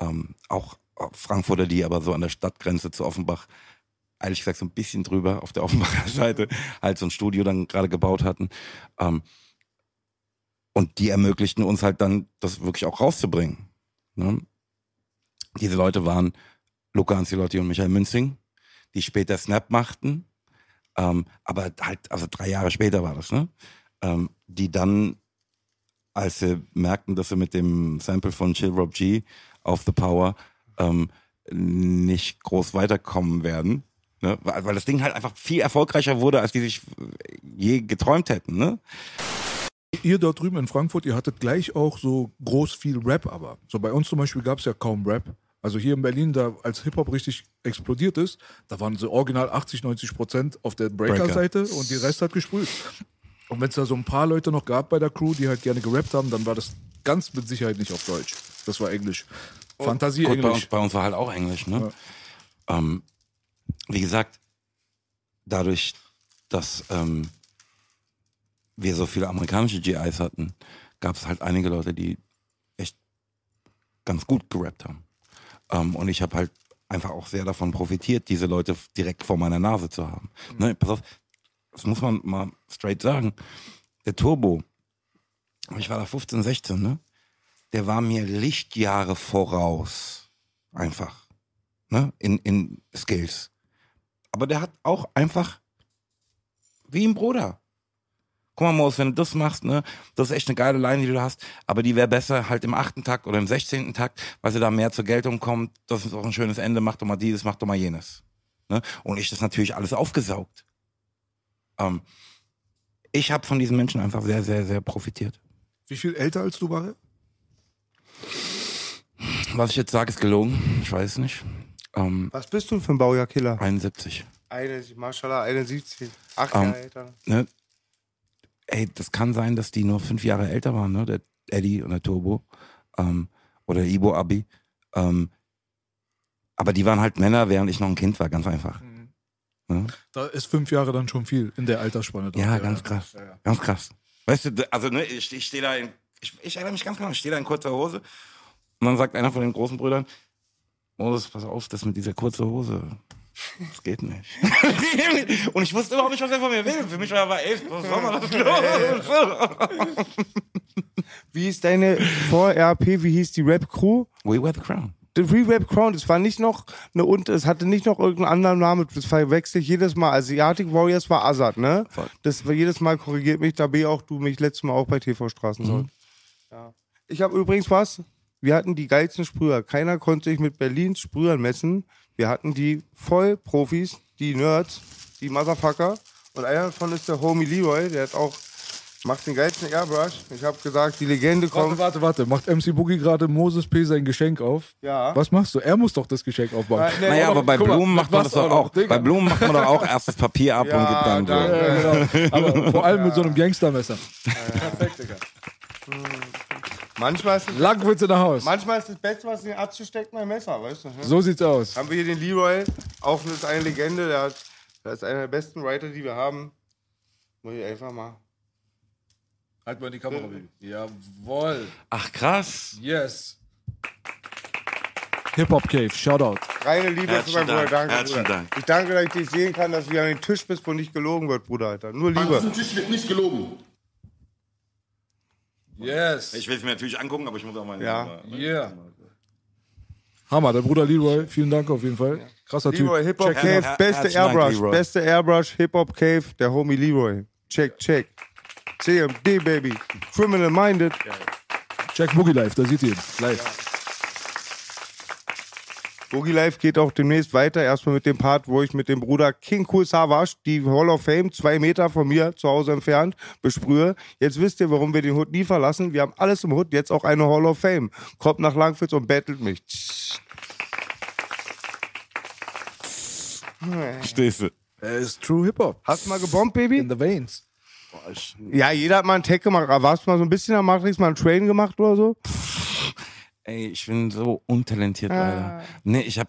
Ähm, auch Frankfurter, die aber so an der Stadtgrenze zu Offenbach, ehrlich gesagt so ein bisschen drüber auf der Offenbacher [LAUGHS] Seite, halt so ein Studio dann gerade gebaut hatten. Ähm, und die ermöglichten uns halt dann, das wirklich auch rauszubringen. Ne? Diese Leute waren Luca Ancelotti und Michael Münzing, die später Snap machten. Ähm, aber halt, also drei Jahre später war das, ne? Ähm, die dann, als sie merkten, dass sie mit dem Sample von Chill Rob G auf The Power ähm, nicht groß weiterkommen werden, ne? weil, weil das Ding halt einfach viel erfolgreicher wurde, als die sich je geträumt hätten. Ne? Ihr dort drüben in Frankfurt, ihr hattet gleich auch so groß viel Rap, aber so bei uns zum Beispiel gab es ja kaum Rap. Also hier in Berlin, da als Hip-Hop richtig explodiert ist, da waren so original 80, 90 Prozent auf der Breaker-Seite und die Rest hat gesprüht. Und wenn es da so ein paar Leute noch gab bei der Crew, die halt gerne gerappt haben, dann war das ganz mit Sicherheit nicht auf Deutsch. Das war Englisch. Fantasie Gut, bei, uns, bei uns war halt auch Englisch, ne? Ähm, wie gesagt, dadurch, dass ähm, wir so viele amerikanische GIs hatten, gab es halt einige Leute, die echt ganz gut gerappt haben. Ähm, und ich habe halt einfach auch sehr davon profitiert, diese Leute direkt vor meiner Nase zu haben. Ne, pass auf, das muss man mal straight sagen. Der Turbo, ich war da 15, 16, ne? Der war mir Lichtjahre voraus. Einfach. Ne? In, in Skills. Aber der hat auch einfach wie ein Bruder. Guck mal, Moos, wenn du das machst, ne, das ist echt eine geile Line, die du hast, aber die wäre besser halt im achten Takt oder im sechzehnten Takt, weil sie da mehr zur Geltung kommt. Das ist auch ein schönes Ende, mach doch mal dieses, mach doch mal jenes. Ne? Und ich das natürlich alles aufgesaugt. Ähm, ich habe von diesen Menschen einfach sehr, sehr, sehr profitiert. Wie viel älter als du war? Was ich jetzt sage, ist gelogen. Ich weiß nicht. Ähm, Was bist du für ein Baujahrkiller? 71. Eine, Maschallah, 71. Acht Ähm, Jahre älter. ne? Ey, das kann sein, dass die nur fünf Jahre älter waren, ne? Der Eddie und der Turbo. Ähm, oder der Ibo Abi. Ähm, aber die waren halt Männer, während ich noch ein Kind war, ganz einfach. Ne? Da ist fünf Jahre dann schon viel in der Altersspanne. dort, Ja, ganz krass. Ja, ja. Ganz krass. Weißt du, also ne, ich, ich stehe da in, ich, ich erinnere mich ganz genau, ich stehe da in kurzer Hose und dann sagt einer von den großen Brüdern, Moses, pass auf, das mit dieser kurzen Hose, das geht nicht. [LAUGHS] und ich wusste überhaupt nicht, was er von mir will. Für mich war er, ey, was soll man das los? Wie ist deine Vor-RP, wie hieß die Rap-Crew? We wear the crown. The Re-Rap Crown, das war nicht noch eine und es hatte nicht noch irgendeinen anderen Namen, das verwechsel ich jedes Mal. Asiatic Warriors war Azad, ne? Voll. Das war jedes Mal korrigiert mich, da bin auch du mich letztes Mal auch bei TV Straßensold. Ja. Ich habe übrigens was, wir hatten die geilsten Sprüher. Keiner konnte sich mit Berlins Sprühern messen. Wir hatten die Vollprofis, die Nerds, die Motherfucker. Und einer davon ist der Homie Leroy, der hat auch, macht den geilsten Airbrush. Ich habe gesagt, die Legende Warte, kommt. warte, warte. Macht MC Boogie gerade Moses P. sein Geschenk auf? Ja. Was machst du? Er muss doch das Geschenk aufbauen. Ja, nee, Naja, aber bei Blumen macht man das doch auch. Bei Blumen macht man doch auch erst das Papier ab Ja, und gibt dann. Ja, genau. [LAUGHS] Aber vor allem mit so einem Gangstermesser. Perfekt, Digga. [LAUGHS] Manchmal ist, es, Lang willst du nach Haus. manchmal ist das Beste, was in den abzusteckt, mein Messer, weißt du? Ne? So sieht's aus. Haben wir hier den Leroy, auch das ist eine Legende, der, hat, der ist einer der besten Writer, die wir haben. Muss ich einfach mal. Halt mal die Kamera, Baby. Jawoll. Ach krass. Yes. Hip-Hop Cave, Shoutout. Reine Liebe zu Herzlichen meinem Bruder, Dank, danke, herzlichen Bruder. Dank. Ich danke, dass ich dich sehen kann, dass du an den Tisch bist, wo nicht gelogen wird, Bruder, Alter. Nur An Liebe. diesem Tisch wird nicht gelogen. Yes. Ich will es mir natürlich angucken, aber ich muss auch mal. Ja. Yeah. Hammer, der Bruder Leroy, vielen Dank auf jeden Fall. Krasser Leroy, Typ. Hip-Hop Check. Cave, Her- beste Dank, Airbrush, Leroy. beste Airbrush, Hip-Hop Cave, der Homie Leroy. Check, check. CMD, Baby. Criminal Minded. Check Boogie Live, da seht ihr ihn. Live. Boogie Life geht auch demnächst weiter. Erstmal mit dem Part, wo ich mit dem Bruder King Cool Savage, die Hall of Fame, zwei Meter von mir zu Hause entfernt, besprühe. Jetzt wisst ihr, warum wir den Hut nie verlassen. Wir haben alles im Hut, jetzt auch eine Hall of Fame. Kommt nach Langwitz und bettelt mich. Stehst du? Er ist True Hip-Hop. Hast du mal gebombt, Baby? In the veins. Ja, jeder hat mal einen Tag gemacht. Warst du mal so ein bisschen am Matrix, mal einen Train gemacht oder so? Ey, ich bin so untalentiert Ah. leider. Nee, ich hab,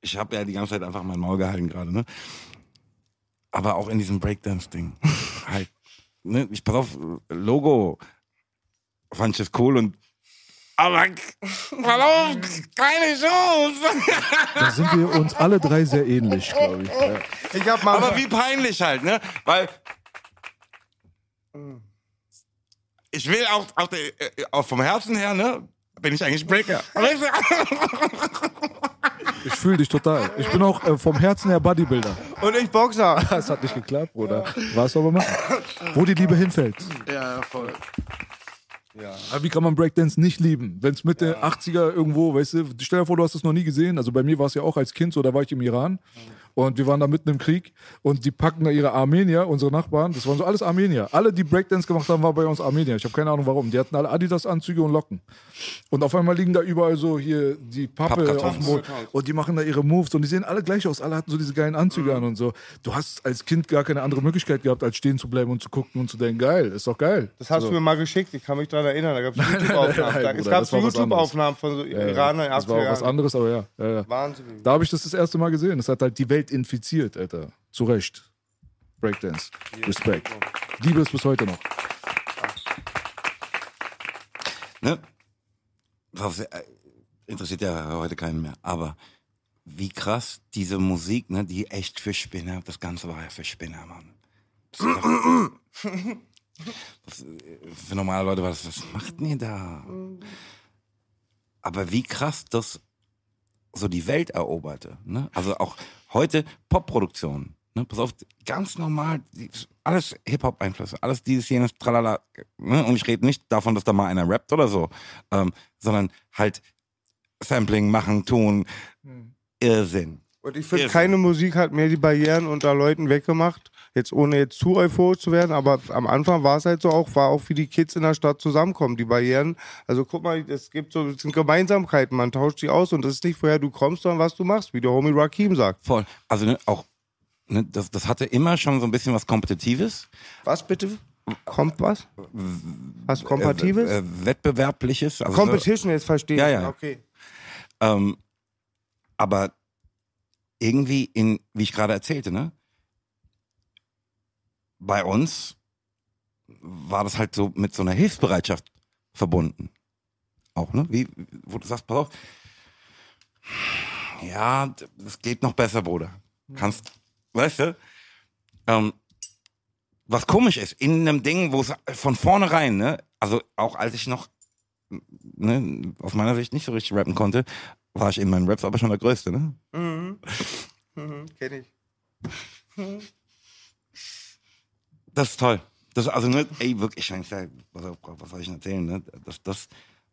ich hab ja die ganze Zeit einfach mein Maul gehalten gerade, ne? aber auch in diesem Breakdance-Ding. [LAUGHS] halt, ne, ich pass auf, Logo fand ich das cool und aber warum? Keine Chance. Da sind wir uns alle drei sehr ähnlich, glaube ich. Ja. Ich hab mal. Aber wie peinlich halt, ne? Weil ich will auch, auch, äh, auch vom Herzen her, ne? Bin ich eigentlich Breaker. [LAUGHS] Ich fühle dich total. Ich bin auch äh, vom Herzen her Bodybuilder. und ich Boxer. [LAUGHS] Das hat nicht geklappt, Bruder. Was aber machen? Wo die Liebe hinfällt. Ja, voll. Aber wie kann man Breakdance nicht lieben? Wenn es Mitte 80er irgendwo, weißt du, stell dir vor, du hast es noch nie gesehen. Also bei mir war es ja auch als Kind so, da war ich im Iran und wir waren da mitten im Krieg und die packen da ihre Armenier, unsere Nachbarn, das waren so alles Armenier. Alle, die Breakdance gemacht haben, waren bei uns Armenier. Ich habe keine Ahnung warum. Die hatten alle Adidas-Anzüge und Locken. Und auf einmal liegen da überall so hier die Pappe Pappkartons. auf dem Boden und die machen da ihre Moves und die sehen alle gleich aus. Alle hatten so diese geilen Anzüge an und so. Du hast als Kind gar keine andere Möglichkeit gehabt, als stehen zu bleiben und zu gucken und zu denken, geil, ist doch geil. Das hast so. du mir mal geschickt, ich kann mich daran erinnern. Da gab es YouTube-Aufnahmen. Es gab YouTube-Aufnahmen von so Ja. Iranern Das war auch was 80er Jahren. anderes, aber ja. ja, ja. Wahnsinn. Da habe ich das das erste Mal gesehen. Das hat halt die Welt infiziert, Alter. Zu Recht. Breakdance. Respekt. Liebe es bis heute noch. ne? Äh, interessiert ja heute keinen mehr. Aber wie krass diese Musik, ne, die echt für Spinner, das Ganze war ja für Spinner, Mann. Das äh, für normale Leute war das, was macht ihr da? Aber wie krass das so die Welt eroberte. Ne? Also auch heute Popproduktion. Ne? Pass auf, ganz normal, alles Hip-Hop-Einflüsse, alles dieses, jenes, tralala. Ne? Und ich rede nicht davon, dass da mal einer rappt oder so, ähm, sondern halt Sampling, machen, tun. Irrsinn. Und ich finde, keine Musik hat mehr die Barrieren unter Leuten weggemacht. Jetzt ohne jetzt zu euphorisch zu werden, aber am Anfang war es halt so auch, war auch wie die Kids in der Stadt zusammenkommen, die Barrieren. Also guck mal, es gibt so es sind Gemeinsamkeiten, man tauscht die aus und das ist nicht, woher du kommst, sondern was du machst, wie der Homie Rakim sagt. Voll. Also ne, auch, ne, das, das hatte immer schon so ein bisschen was Kompetitives. Was bitte? Kommt was? Was Kompatibles? Äh, äh, Wettbewerbliches. Also so- Competition, jetzt verstehe Ja, ich. ja. Okay. Ähm, aber irgendwie in, wie ich gerade erzählte, ne? Bei uns war das halt so mit so einer Hilfsbereitschaft verbunden. Auch, ne? Wie, wo du sagst, pass auf. Ja, das geht noch besser, Bruder. Kannst, weißt du? Ähm, was komisch ist, in einem Ding, wo es von vornherein, ne, also auch als ich noch ne, aus meiner Sicht nicht so richtig rappen konnte, war ich in meinen Raps aber schon der Größte, ne? Mhm. Mhm, kenn ich. [LAUGHS] Das ist toll. Das, also, ne, ey, wirklich, ich sag, was, was soll ich denn erzählen, ne? Dass das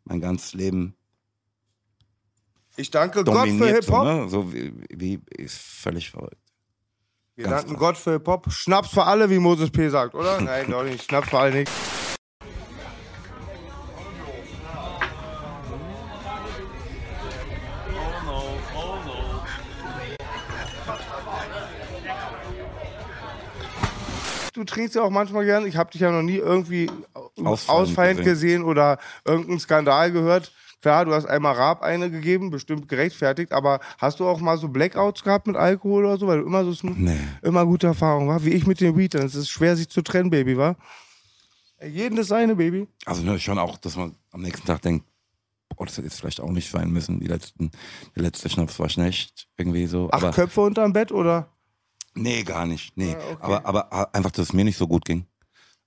mein ganzes Leben Ich danke Gott für dominiert, so, Hip-Hop. ne? So wie, wie, ist völlig verrückt. Wir Ganz danken klar. Gott für Hip-Hop. Schnaps für alle, wie Moses P. sagt, oder? Nein, doch nicht. Schnaps für alle nicht. Du trinkst ja auch manchmal gern. Ich habe dich ja noch nie irgendwie Ausfallend ausfallend gesehen. oder irgendeinen Skandal gehört. Klar, du hast einmal Raab eine gegeben, bestimmt gerechtfertigt, aber hast du auch mal so Blackouts gehabt mit Alkohol oder so, weil du immer so Nee. immer gute Erfahrung war, wie ich mit den Weed, dann ist es schwer sich zu trennen, Baby, wa? Jeden das seine, Baby. Also, ne, schon auch, dass man am nächsten Tag denkt, oh, das hätte jetzt vielleicht auch nicht sein müssen. Die letzten, der letzte Schnaps war schlecht, irgendwie so. Acht aber, Köpfe unterm Bett oder? Nee, gar nicht, nee. Ah, okay. aber, aber einfach, dass es mir nicht so gut ging.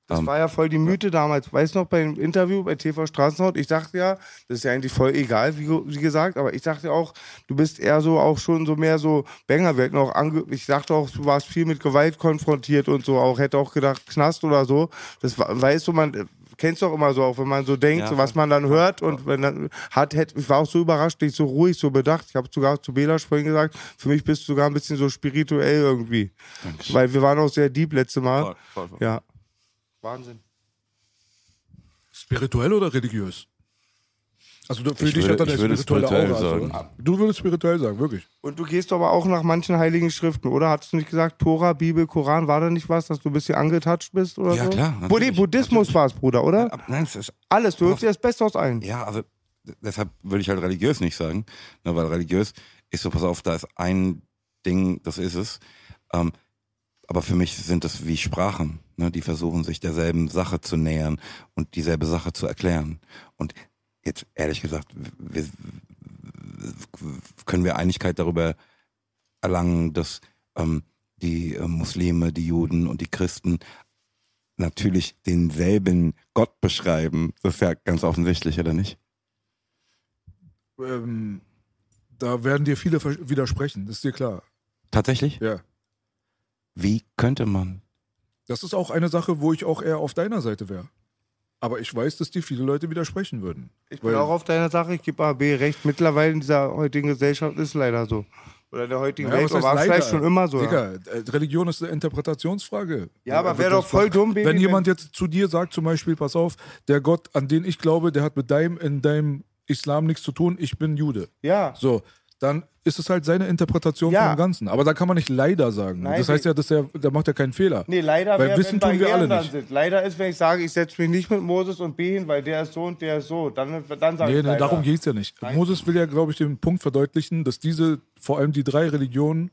Das Ähm, war ja voll die Mythe damals. Weißt du noch, beim Interview bei TV Straßenhaut, ich dachte ja, das ist ja eigentlich voll egal, wie, wie gesagt, aber ich dachte auch, du bist eher so auch schon so mehr so Banger. Wir hätten auch ange ich dachte auch, du warst viel mit Gewalt konfrontiert und so, auch hätte auch gedacht, Knast oder so. Das war, weißt du, man kennst doch immer so, auch wenn man so denkt, Ja, so, was man dann hört und wenn dann hat, hätte, ich war auch so überrascht, dich so ruhig, so bedacht. Ich habe sogar zu Bela vorhin gesagt, für mich bist du sogar ein bisschen so spirituell irgendwie. Dankeschön. Weil wir waren auch sehr deep letzte Mal. Voll, voll, voll. Ja. Wahnsinn. Spirituell oder religiös? Also du, für Ich dich würde- hat er eine spirituelle spirituell Aura. sagen. Also, du würdest spirituell sagen, wirklich. Und du gehst aber auch nach manchen heiligen Schriften, oder? Hattest du nicht gesagt, Tora, Bibel, Koran, war da nicht was, dass du ein bisschen angetatscht bist oder Ja, so? klar, natürlich, Buddhismus war es, Bruder, oder? Ab- Nein, es ist Alles, du hörst dir das Beste aus allen. Ja, also deshalb würde ich halt religiös nicht sagen, ne, weil religiös ist so, pass auf, da ist ein Ding, das ist es. Ähm, aber für mich sind das wie Sprachen, ne? die versuchen sich derselben Sache zu nähern und dieselbe Sache zu erklären. Und jetzt ehrlich gesagt, wir, können wir Einigkeit darüber erlangen, dass ähm, die äh, Muslime, die Juden und die Christen natürlich denselben Gott beschreiben. Das ist ja ganz offensichtlich, oder nicht? Ähm, da werden dir viele widersprechen, ist dir klar. Tatsächlich? Ja. Wie könnte man? Das ist auch eine Sache, wo ich auch eher auf deiner Seite wäre. Aber ich weiß, dass dir viele Leute widersprechen würden. Ich bin auch auf deiner Sache, ich gebe AB recht. Mittlerweile in dieser heutigen Gesellschaft ist leider so. Oder in der heutigen Ja, Welt, war vielleicht leider? schon immer so. Digga, äh, Religion ist eine Interpretationsfrage. Ja, aber wäre doch voll dumm, Baby, Wenn wenn- jemand jetzt zu dir sagt, zum Beispiel, pass auf, der Gott, an den ich glaube, der hat mit deinem, in deinem Islam nichts zu tun, ich bin Jude. Ja. So, dann ist es halt seine Interpretation Ja. von dem Ganzen. Aber da kann man nicht leider sagen. Nein, das heißt ja, dass der, der macht ja keinen Fehler. Nee, leider Weil wäre, wissen wenn tun wir alle nicht. sind. Leider ist, wenn ich sage, ich setze mich nicht mit Moses und B hin, weil der ist so und der ist so. Dann, dann sage Nee, ich nee, darum geht es ja nicht. Moses will ja, glaube ich, den Punkt verdeutlichen, dass diese, vor allem die drei Religionen,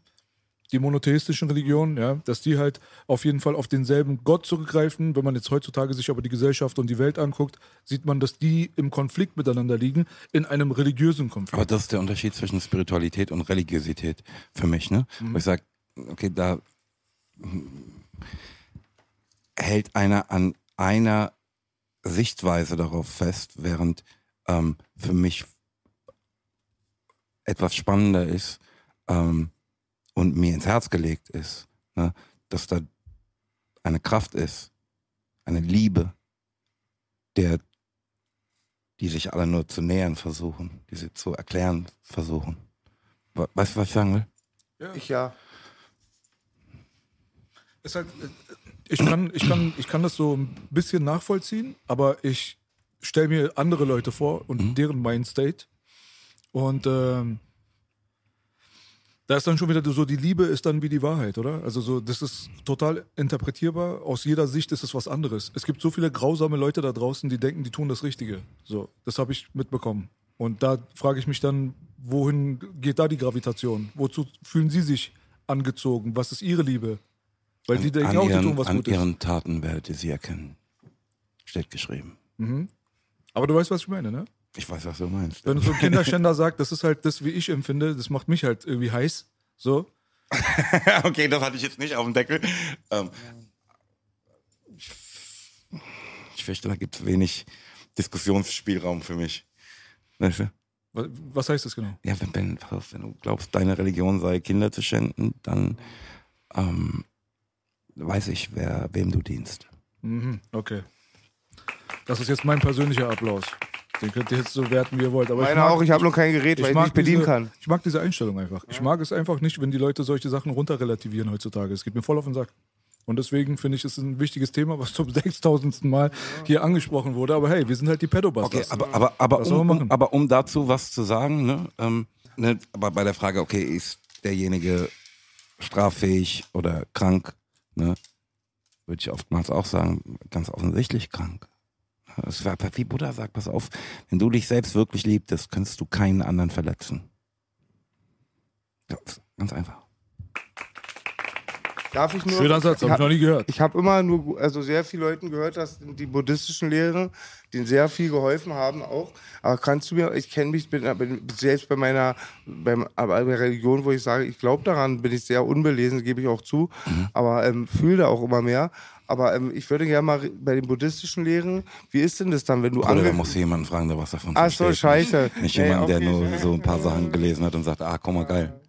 die monotheistischen Religionen, ja, dass die halt auf jeden Fall auf denselben Gott zurückgreifen. Wenn man jetzt heutzutage sich aber die Gesellschaft und die Welt anguckt, sieht man, dass die im Konflikt miteinander liegen, in einem religiösen Konflikt. Aber das ist der Unterschied zwischen Spiritualität und Religiosität für mich, ne? Wo ich sage, okay, da hm, hält einer an einer Sichtweise darauf fest, während ähm, für mich etwas spannender ist ähm, und mir ins Herz gelegt ist, ne? dass da eine Kraft ist, eine Liebe, der die sich alle nur zu nähern versuchen, die sie zu erklären versuchen. We- Weißt du, was ich sagen will? Ich ja. Ist halt, äh, ich, kann, ich, kann, ich kann das so ein bisschen nachvollziehen, aber ich stelle mir andere Leute vor und deren Mindstate. Und ähm, da ist dann schon wieder so, die Liebe ist dann wie die Wahrheit, oder? Also so, das ist total interpretierbar. Aus jeder Sicht ist es was anderes. Es gibt so viele grausame Leute da draußen, die denken, die tun das Richtige. So, das habe ich mitbekommen. Und da frage ich mich dann, wohin geht da die Gravitation? Wozu fühlen sie sich angezogen? Was ist ihre Liebe? Weil die denken an auch, die ihren, tun was an Gutes. ihren Taten werdet ihr sie erkennen. Steht geschrieben. Aber du weißt, was ich meine, ne? Ich weiß, was du meinst. Wenn so [LAUGHS] ein Kinderschänder sagt, das ist halt das, wie ich empfinde, das macht mich halt irgendwie heiß. So. [LAUGHS] okay, das hatte ich jetzt nicht auf dem Deckel. Ähm, ich, ich fürchte, da gibt es wenig Diskussionsspielraum für mich. Weißt du? Was, heißt das genau? Ja, wenn, wenn, wenn du glaubst, deine Religion sei Kinder zu schänden, dann ähm, weiß ich, wer, wem du dienst. Mhm, okay. Das ist jetzt mein persönlicher Applaus. Den könnt ihr jetzt so werten, wie ihr wollt. Aber ich Meine mag, auch, ich habe noch kein Gerät, weil ich nicht bedienen diese, kann. Ich mag diese Einstellung einfach. Ich mag es einfach nicht, wenn die Leute solche Sachen runterrelativieren heutzutage. Es geht mir voll auf den Sack. Und deswegen finde ich, es ist ein wichtiges Thema, was zum [LAUGHS] 6000. Mal hier angesprochen wurde. Aber hey, wir sind halt die Okay, Pedobusters. aber, aber, aber, Was soll um, um, aber um dazu was zu sagen, ne, ähm, ne, aber bei der Frage, okay, ist derjenige straffähig oder krank, ne, würde ich oftmals auch sagen, ganz offensichtlich krank. Es war, wie Buddha sagt, pass auf, wenn du dich selbst wirklich liebtest, kannst du keinen anderen verletzen. Ja, ganz einfach. Darf ich nur. Schöner Satz, habe ich noch nie gehört. Ich habe immer nur, also sehr viele Leuten gehört, dass die buddhistischen Lehrer denen sehr viel geholfen haben auch. Aber kannst du mir, ich kenne mich, bin, bin selbst bei meiner, beim, bei Religion, wo ich sage, ich glaube daran, bin ich sehr unbelesen, gebe ich auch zu, aber ähm, fühle da auch immer mehr. Aber ähm, ich würde gerne mal bei den buddhistischen Lehren, wie ist denn das dann, wenn du Oder da ange- muss jemanden fragen, der was davon Ach so, scheiße. Nicht Nee, jemand, der okay. nur so ein paar Sachen gelesen hat und sagt, ah, guck mal, geil.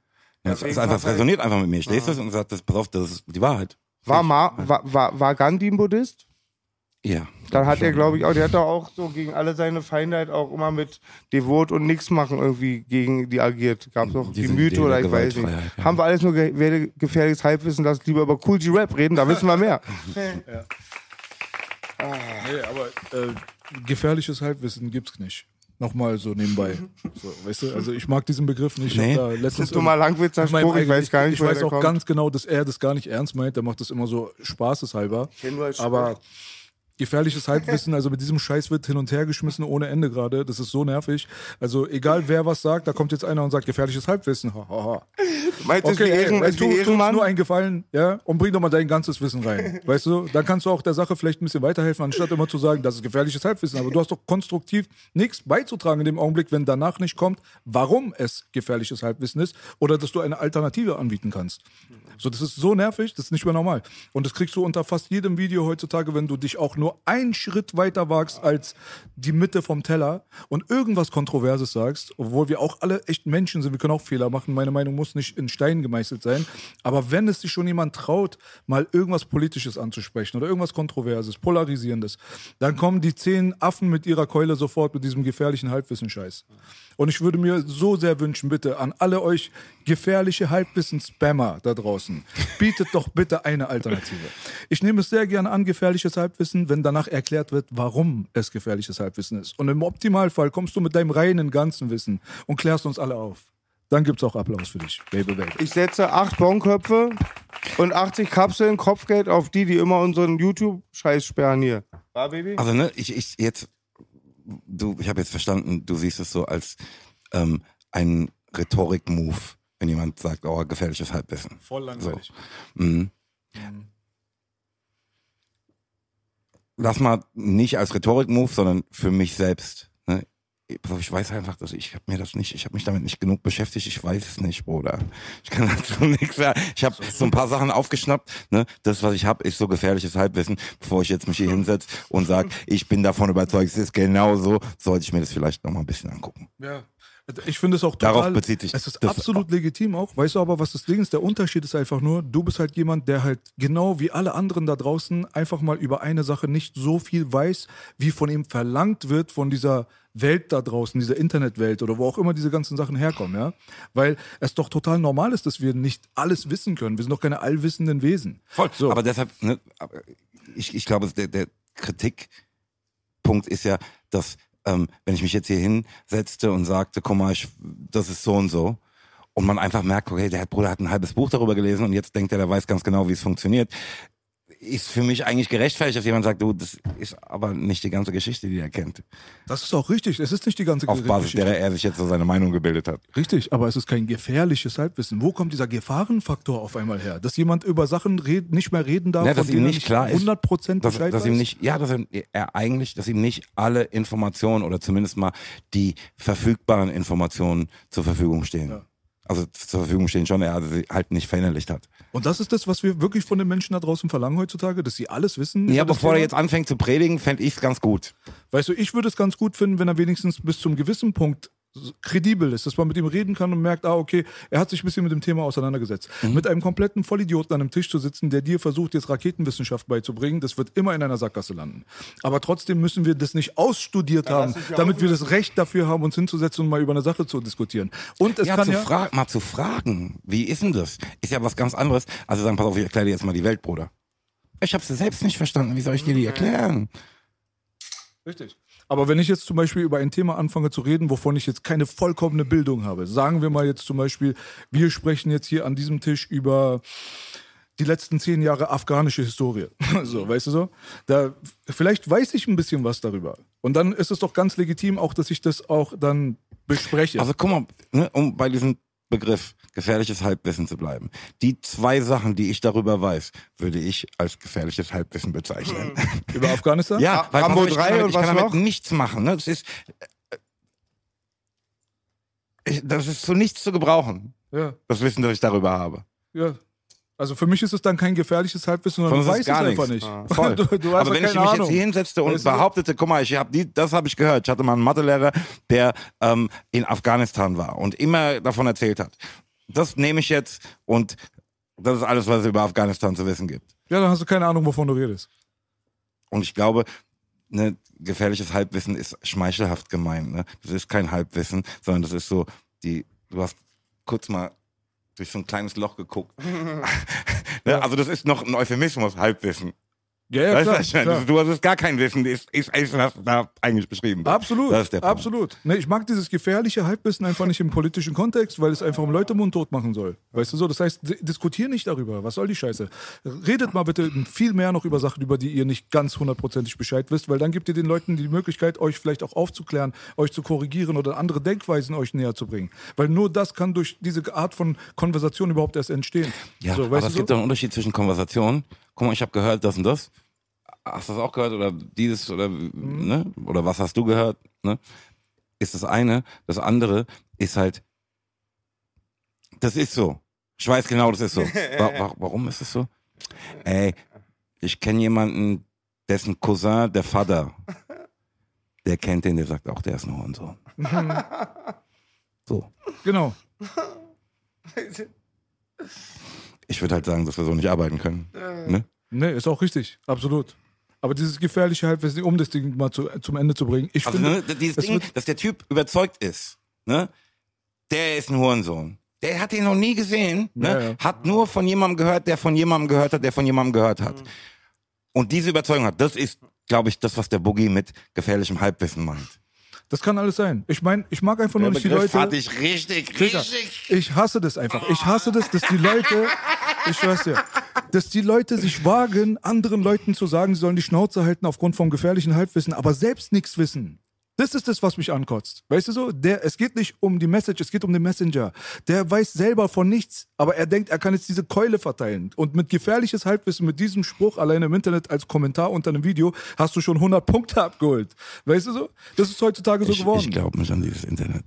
Ja, ist einfach, passt resoniert einfach mit mir. Ich lese das und sage, das, pass auf, das ist die Wahrheit. War, Ma, war, war, war Gandhi ein Buddhist? Ja. Dann hat er, glaube ich, auch, der hat doch auch so gegen alle seine Feinde halt auch immer mit Devot und nichts machen irgendwie gegen die agiert. Gab es auch die Diese Mythe oder der ich weiß nicht. Ja. Haben wir alles nur ge gefährliches Halbwissen, lass lieber über Cool G-Rap reden, da wissen wir mehr. [LAUGHS] Nee, aber äh, gefährliches Halbwissen gibt's nicht. Nochmal so nebenbei. So, weißt du, also ich mag diesen Begriff nicht. Ich Nee. da Das ist dummer Langwitzer Spruch, ich weiß gar nicht, Ich woher weiß auch kommt. ganz genau, dass er das gar nicht ernst meint. Der macht das immer so spaßeshalber. kenn nur als Aber Gefährliches Halbwissen, also mit diesem Scheiß wird hin und her geschmissen ohne Ende gerade. Das ist so nervig. Also egal wer was sagt, da kommt jetzt einer und sagt gefährliches Halbwissen. Ha, ha, ha. Meinst du, Okay, okay, ey, Ehren, ey, ist tu, uns nur einen Gefallen, ja, und bring doch mal dein ganzes Wissen rein. [LAUGHS] Weißt du, dann kannst du auch der Sache vielleicht ein bisschen weiterhelfen, anstatt immer zu sagen, das ist gefährliches Halbwissen. Aber du hast doch konstruktiv nichts beizutragen in dem Augenblick, wenn danach nicht kommt, warum es gefährliches Halbwissen ist oder dass du eine Alternative anbieten kannst. So, das ist so nervig, das ist nicht mehr normal. Und das kriegst du unter fast jedem Video heutzutage, wenn du dich auch nur einen Schritt weiter wagst als die Mitte vom Teller und irgendwas Kontroverses sagst, obwohl wir auch alle echt Menschen sind, wir können auch Fehler machen. Meine Meinung muss nicht in Stein gemeißelt sein. Aber wenn es sich schon jemand traut, mal irgendwas Politisches anzusprechen oder irgendwas Kontroverses, Polarisierendes, dann kommen die zehn Affen mit ihrer Keule sofort mit diesem gefährlichen Halbwissen-Scheiß. Und ich würde mir so sehr wünschen, bitte an alle euch gefährliche Halbwissen-Spammer da draußen, bietet doch bitte eine Alternative. Ich nehme es sehr gerne an, gefährliches Halbwissen, wenn danach erklärt wird, warum es gefährliches Halbwissen ist. Und im Optimalfall kommst du mit deinem reinen ganzen Wissen und klärst uns alle auf. Dann gibt's auch Applaus für dich, Baby Baby. Ich setze acht Bonköpfe und 80 Kapseln Kopfgeld auf die, die immer unseren YouTube-Scheiß sperren hier. War, Baby? Also ne, ich, ich jetzt, du, ich habe jetzt verstanden, du siehst es so als ähm, ein Rhetorik-Move, wenn jemand sagt, oh, gefährliches Halbwissen. Voll langweilig. Mhm. Lass mal nicht als Rhetorik-Move, sondern für mich selbst. Ne? Ich weiß einfach, dass ich habe mir das nicht, ich habe mich damit nicht genug beschäftigt. Ich weiß es nicht, Bruder. Ich kann [LAUGHS] dazu nichts sagen. Ich habe so ein paar Sachen aufgeschnappt. Ne? Das, was ich habe, ist so gefährliches Halbwissen. Bevor ich jetzt mich hier hinsetze und sage, ich bin davon überzeugt, es ist genau so, sollte ich mir das vielleicht noch mal ein bisschen angucken. Ja. Ich finde es auch Darauf total, bezieht sich es ist absolut legitim auch. Weißt du aber, was das Ding ist? Der Unterschied ist einfach nur, du bist halt jemand, der halt genau wie alle anderen da draußen einfach mal über eine Sache nicht so viel weiß, wie von ihm verlangt wird von dieser Welt da draußen, dieser Internetwelt oder wo auch immer diese ganzen Sachen herkommen, ja? Weil es doch total normal ist, dass wir nicht alles wissen können. Wir sind doch keine allwissenden Wesen. Voll. So. Aber deshalb, ne, ich, ich glaube, der, der Kritikpunkt ist ja, dass ähm, wenn ich mich jetzt hier hinsetzte und sagte, guck mal, ich, das ist so und so, und man einfach merkt, okay, der Bruder hat ein halbes Buch darüber gelesen und jetzt denkt er, der weiß ganz genau, wie es funktioniert, ist für mich eigentlich gerechtfertigt, dass jemand sagt, du, das ist aber nicht die ganze Geschichte, die er kennt. Das ist auch richtig. Es ist nicht die ganze Auf Basis Geschichte. derer er sich jetzt so seine Meinung gebildet hat. Richtig, aber es ist kein gefährliches Halbwissen. Wo kommt dieser Gefahrenfaktor auf einmal her? Dass jemand über Sachen red, nicht mehr reden darf, Ja, dass von ihm nicht klar ist, 100% dass, dass ihm nicht, ja, dass er, er eigentlich, dass ihm nicht alle Informationen oder zumindest mal die verfügbaren Informationen zur Verfügung stehen. Ja. Also zur Verfügung stehen schon, er sie halt nicht verinnerlicht hat. Und das ist das, was wir wirklich von den Menschen da draußen verlangen heutzutage, dass sie alles wissen. Ja, bevor er jetzt anfängt zu predigen, fände ich es ganz gut. Weißt du, ich würde es ganz gut finden, wenn er wenigstens bis zum gewissen Punkt kredibel ist, dass man mit ihm reden kann und merkt, ah, okay, er hat sich ein bisschen mit dem Thema auseinandergesetzt. Mhm. Mit einem kompletten Vollidioten an einem Tisch zu sitzen, der dir versucht, jetzt Raketenwissenschaft beizubringen, das wird immer in einer Sackgasse landen. Aber trotzdem müssen wir das nicht ausstudiert haben, ja damit auch wir das Recht dafür haben, uns hinzusetzen und mal über eine Sache zu diskutieren. Und es ja, kann zu ja... mal zu fragen, wie ist denn das? Ist ja was ganz anderes. Also sagen, pass auf, ich erkläre dir jetzt mal die Welt, Bruder. Ich habe sie selbst nicht verstanden. Wie soll ich dir die erklären? Richtig. Aber wenn ich jetzt zum Beispiel über ein Thema anfange zu reden, wovon ich jetzt keine vollkommene Bildung habe, sagen wir mal jetzt zum Beispiel, wir sprechen jetzt hier an diesem Tisch über die letzten zehn Jahre afghanische Historie. [LAUGHS] So, weißt du so? Da, vielleicht weiß ich ein bisschen was darüber. Und dann ist es doch ganz legitim auch, dass ich das auch dann bespreche. Also guck mal, ne, um bei diesem Begriff gefährliches Halbwissen zu bleiben. Die zwei Sachen, die ich darüber weiß, würde ich als gefährliches Halbwissen bezeichnen. über Afghanistan? Ja, weil Rambo pass auf, ich 3 kann damit, und ich kann was damit noch? nichts machen. Ne? Das ist äh, ich, das ist zu nichts zu gebrauchen. Ja. Das Wissen, das ich darüber habe. ja. Also für mich ist es dann kein gefährliches Halbwissen, sondern du weißt es gar einfach nichts. nicht. [LAUGHS] Voll. Du, du Aber wenn ich mich Ahnung. jetzt hier hinsetzte und Weißt behauptete, guck mal, ich habe die, das habe ich gehört. Ich hatte mal einen Mathelehrer, der ähm, in Afghanistan war und immer davon erzählt hat. Das nehme ich jetzt und das ist alles, was es über Afghanistan zu wissen gibt. Ja, dann hast du keine Ahnung, wovon du redest. Und ich glaube, ne, gefährliches Halbwissen ist schmeichelhaft gemeint. Ne? Das ist kein Halbwissen, sondern das ist so, die, du hast kurz mal durch so ein kleines Loch geguckt. [LAUGHS] ne? Also das ist noch ein Euphemismus, Halbwissen. Ja, ja, Weißt klar, du, was klar. du hast gar kein Wissen, ist, ist, ist was da eigentlich beschrieben. wird. Absolut, Das ist der Punkt. absolut. Nee, ich mag dieses gefährliche Halbwissen einfach nicht im politischen Kontext, weil es einfach um Leute mundtot machen soll. Weißt du so? Das heißt, di- diskutier nicht darüber. Was soll die Scheiße? Redet mal bitte viel mehr noch über Sachen, über die ihr nicht ganz hundertprozentig Bescheid wisst, weil dann gibt ihr den Leuten die Möglichkeit, euch vielleicht auch aufzuklären, euch zu korrigieren oder andere Denkweisen euch näher zu bringen. Weil nur das kann durch diese Art von Konversation überhaupt erst entstehen. Ja, so, aber es du gibt so? doch einen Unterschied zwischen Konversationen. Guck mal, ich habe gehört das und das. Hast du das auch gehört oder dieses oder Mhm. ne? Oder was hast du gehört? Ne? Ist das eine. Das andere ist halt, das ist so. Ich weiß genau, das ist so. [LAUGHS] Wa wa warum ist es so? Ey, ich kenne jemanden, dessen Cousin, der Vater, der kennt den, der sagt auch, der ist ein Hurensohn. So. [LAUGHS] Genau. [LAUGHS] Ich würde halt sagen, dass wir so nicht arbeiten können. Ne? Nee, ist auch richtig. Absolut. Aber dieses gefährliche Halbwissen, um das Ding mal zu, zum Ende zu bringen, ich Also finde. ne, dieses es Ding, dass der Typ überzeugt ist, ne? Der ist ein Hurensohn. Der hat ihn noch nie gesehen, ne? Ja, ja. Hat nur von jemandem gehört, der von jemandem gehört hat, der von jemandem gehört hat. Mhm. Und diese Überzeugung hat, das ist, glaube ich, das, was der Boogie mit gefährlichem Halbwissen meint. Das kann alles sein. Ich meine, ich mag einfach nur nicht die Leute. fand ich richtig, richtig. ich hasse das einfach. Ich hasse das, dass die Leute, ich schwör's dir, dass die Leute sich wagen, anderen Leuten zu sagen, sie sollen die Schnauze halten aufgrund vom gefährlichen Halbwissen, aber selbst nichts wissen. Das ist das, was mich ankotzt. Weißt du so? Der, es geht nicht um die Message, es geht um den Messenger. Der weiß selber von nichts, aber er denkt, er kann jetzt diese Keule verteilen. Und mit gefährliches Halbwissen, mit diesem Spruch alleine im Internet als Kommentar unter einem Video, hast du schon 100 Punkte abgeholt. Weißt du so? Das ist heutzutage so Ich, geworden. ich glaube nicht an dieses Internet.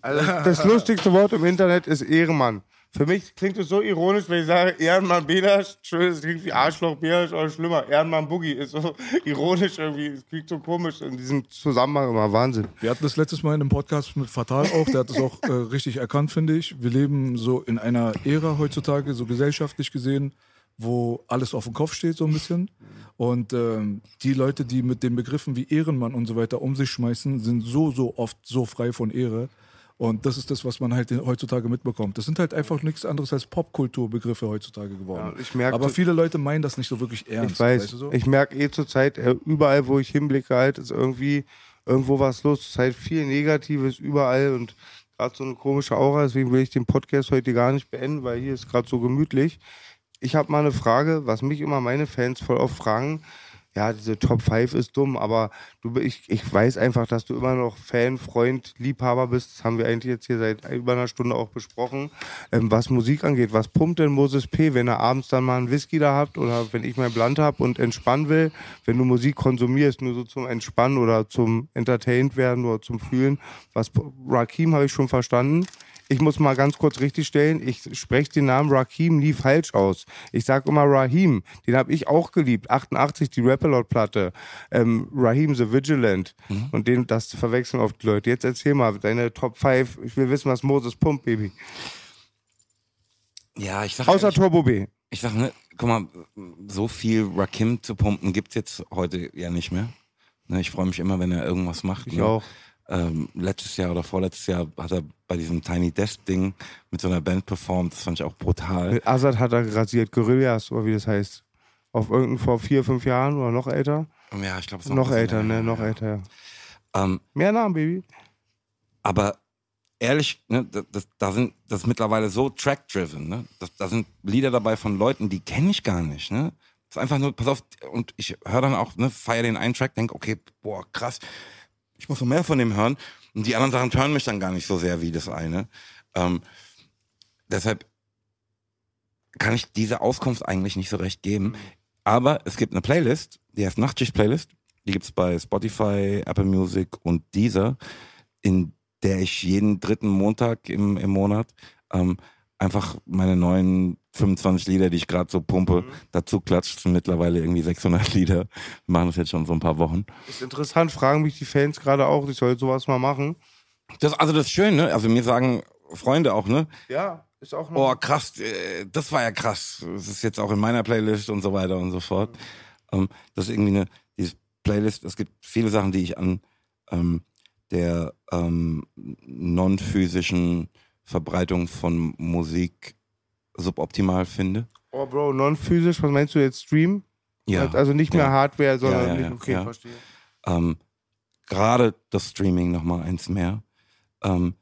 Also das lustigste Wort im Internet ist Ehrenmann. Für mich klingt es so ironisch, wenn ich sage Ehrenmann Bedasch, schön, es klingt wie Arschloch Bedasch oder schlimmer. Ehrenmann Boogie ist so [LAUGHS] ironisch irgendwie, es klingt so komisch in diesem Zusammenhang immer Wahnsinn. Wir hatten das letztes Mal in einem Podcast mit Fatal auch, der hat es auch äh, richtig erkannt, finde ich. Wir leben so in einer Ära heutzutage, so gesellschaftlich gesehen, wo alles auf dem Kopf steht, so ein bisschen. Und ähm, die Leute, die mit den Begriffen wie Ehrenmann und so weiter um sich schmeißen, sind so, so oft so frei von Ehre. Und das ist das, was man halt heutzutage mitbekommt. Das sind halt einfach nichts anderes als Popkulturbegriffe heutzutage geworden. Ja, ich merke- Aber viele Leute meinen das nicht so wirklich ernst. Ich weiß, weißt du so? ich merke eh zur Zeit, äh, überall, wo ich hinblicke, halt, ist irgendwie irgendwo was los. Es ist halt viel Negatives überall und gerade so eine komische Aura. Deswegen will ich den Podcast heute gar nicht beenden, weil hier ist gerade so gemütlich. Ich habe mal eine Frage, was mich immer meine Fans voll oft fragen. Ja, diese Top 5 ist dumm, aber du, ich, ich weiß einfach, dass du immer noch Fan, Freund, Liebhaber bist. Das haben wir eigentlich jetzt hier seit über einer Stunde auch besprochen. Ähm, was Musik angeht, was pumpt denn Moses P., wenn er abends dann mal einen Whisky da habt oder wenn ich mein Blunt hab und entspannen will, wenn du Musik konsumierst, nur so zum Entspannen oder zum Entertained werden oder zum Fühlen. Was Rakim habe ich schon verstanden. Ich muss mal ganz kurz richtigstellen, ich spreche den Namen Rakim nie falsch aus. Ich sag immer Rahim, den habe ich auch geliebt. 88, die Rappalot-Platte. Ähm, Rahim the Vigilant. Und den, das verwechseln oft Leute. Jetzt erzähl mal, deine Top 5. Ich will wissen, was Moses pumpt, Baby. Ja, ich sag Außer ehrlich, Turbo B. Ich sag, ne, guck mal, so viel Rakim zu pumpen gibt's jetzt heute ja nicht mehr. Ne, ich freue mich immer, wenn er irgendwas macht. Ich ne? auch. Ähm, letztes Jahr oder vorletztes Jahr hat er bei diesem Tiny Desk Ding mit so einer Band performt. Das fand ich auch brutal. Mit Azad hat er rasiert, Gorillas, oder wie das heißt. Auf irgendeinen vor vier, fünf Jahren oder noch älter? Ja, ich glaube, Noch älter, ne? Noch älter, ja. Ähm, Mehr Namen, Baby. aber ehrlich, ne, das, da sind das ist mittlerweile so track-driven. Ne? Das, da sind Lieder dabei von Leuten, die kenne ich gar nicht. Ne? Das ist einfach nur, pass auf, und ich höre dann auch, ne, feier den einen Track, denk, okay, boah, krass, ich muss noch mehr von dem hören. Und die anderen Sachen hören mich dann gar nicht so sehr wie das eine. Ähm, deshalb kann ich diese Auskunft eigentlich nicht so recht geben. Aber es gibt eine Playlist, die heißt Nachtschicht-Playlist. Die gibt's bei Spotify, Apple Music und Deezer, in der ich jeden dritten Montag im, im Monat ähm, einfach meine neuen 25 Lieder, die ich gerade so pumpe, dazu klatscht. Sind mittlerweile irgendwie 600 [LAUGHS] Lieder. Wir machen das jetzt schon so ein paar Wochen. Ist interessant, fragen mich die Fans gerade auch, ich soll sowas mal machen. Das, also das ist schön, ne? Also mir sagen Freunde auch, ne? Ja, ist auch noch. Oh, krass, äh, das war ja krass. Das ist jetzt auch in meiner Playlist und so weiter und so fort. Ähm, das ist irgendwie eine, diese Playlist, es gibt viele Sachen, die ich an ähm, der ähm, non-physischen Verbreitung von Musik suboptimal finde. Oh, Bro, non-physisch, was meinst du jetzt? Stream? Ja. Also nicht mehr Ja. Hardware, sondern Ja, ja, ja, okay, verstehe. Ähm, Gerade das Streaming nochmal eins mehr. Ähm,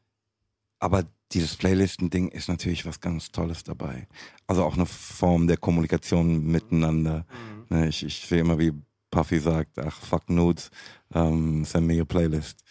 aber dieses Playlisten-Ding ist natürlich was ganz Tolles dabei. Also auch eine Form der Kommunikation miteinander. Mhm. Ne, ich, ich sehe immer, wie Puffy sagt, ach fuck Nudes, ähm, send me your Playlist.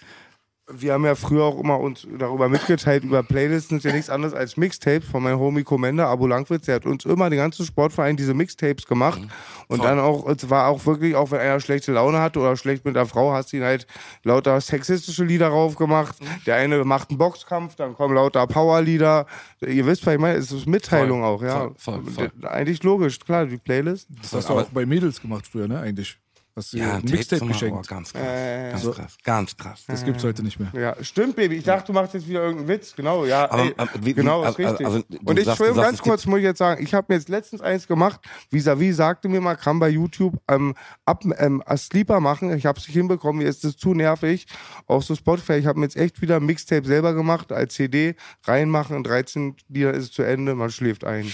Wir haben ja früher auch immer uns darüber mitgeteilt, über Playlisten ist ja nichts anderes als Mixtapes von meinem Homie Commander, Abu Langwitz, der hat uns immer, den ganzen Sportverein, diese Mixtapes gemacht. Und dann auch, es war auch wirklich, auch wenn einer schlechte Laune hatte oder schlecht mit der Frau, hast du ihn halt lauter sexistische Lieder rauf gemacht. Der eine macht einen Boxkampf, dann kommen lauter Powerlieder. Ihr wisst, was ich meine, es ist Mitteilung Voll, auch, ja. voll, voll, voll. Eigentlich logisch, klar, die Playlist. Das hast du auch bei Mädels gemacht früher, ne, eigentlich. Du Ja, Mixtape Tape geschenkt. Oh, ganz krass. Äh, ganz so- krass. Ganz krass. Das gibt's heute nicht mehr. Ja, stimmt, Baby. Ich dachte, du machst jetzt wieder irgendeinen Witz. Genau, ja. Aber, ey, aber wie- wie- genau, ist also- richtig. also, Und ich sagst- sagst, ganz es kurz, muss ich jetzt sagen, ich habe mir jetzt letztens eins gemacht. Vis-à-vis sagte mir mal, kann bei YouTube ähm, ab, ähm, als Sleeper machen. Ich habe es nicht hinbekommen, mir ist das zu nervig. Auch so Spotify, ich habe mir jetzt echt wieder ein Mixtape selber gemacht, als CD reinmachen. In 13 Lieder ist es zu Ende, man schläft ein.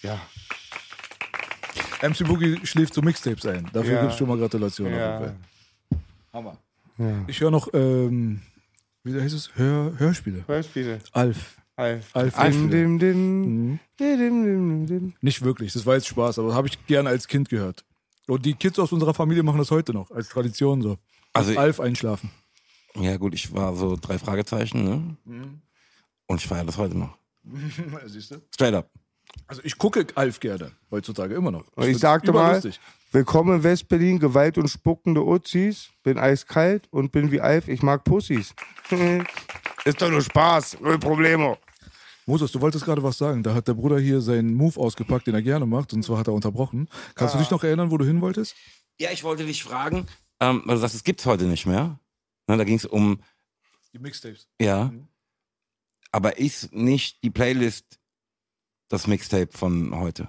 Ja. MC Boogie schläft so Mixtapes ein. Dafür Ja. gibt's schon mal Gratulation. Ja. Auf jeden Fall. Hammer. Ich höre noch, ähm, wie heißt es? Hör, Hörspiele. Hörspiele. Alf. Alf. Alf. Mhm. Dim, dim, dim. Nicht wirklich, das war jetzt Spaß, aber habe ich gerne als Kind gehört. Und die Kids aus unserer Familie machen das heute noch, als Tradition so. Also- Alf einschlafen. Ja gut, ich war so drei Fragezeichen, ne? Mhm. Und ich feiere das heute noch. [LAUGHS] Siehst du? Straight up. Also ich gucke Alf gerne, heutzutage immer noch. Und ich find's sagte mal, willkommen in West-Berlin, Gewalt und spuckende Uzis. Bin eiskalt und bin wie Alf, ich mag Pussys. [LAUGHS] Ist doch nur Spaß, null Problemo. Moses, du wolltest gerade was sagen. Da hat der Bruder hier seinen Move ausgepackt, den er gerne macht, und zwar hat er unterbrochen. Kannst du dich noch erinnern, wo du hin wolltest? Ja, ich wollte dich fragen, ähm, weil du sagst, es gibt's heute nicht mehr. Ne, da ging es um, Die Mixtapes. ja. Mhm. Aber ist nicht die Playlist das Mixtape von heute?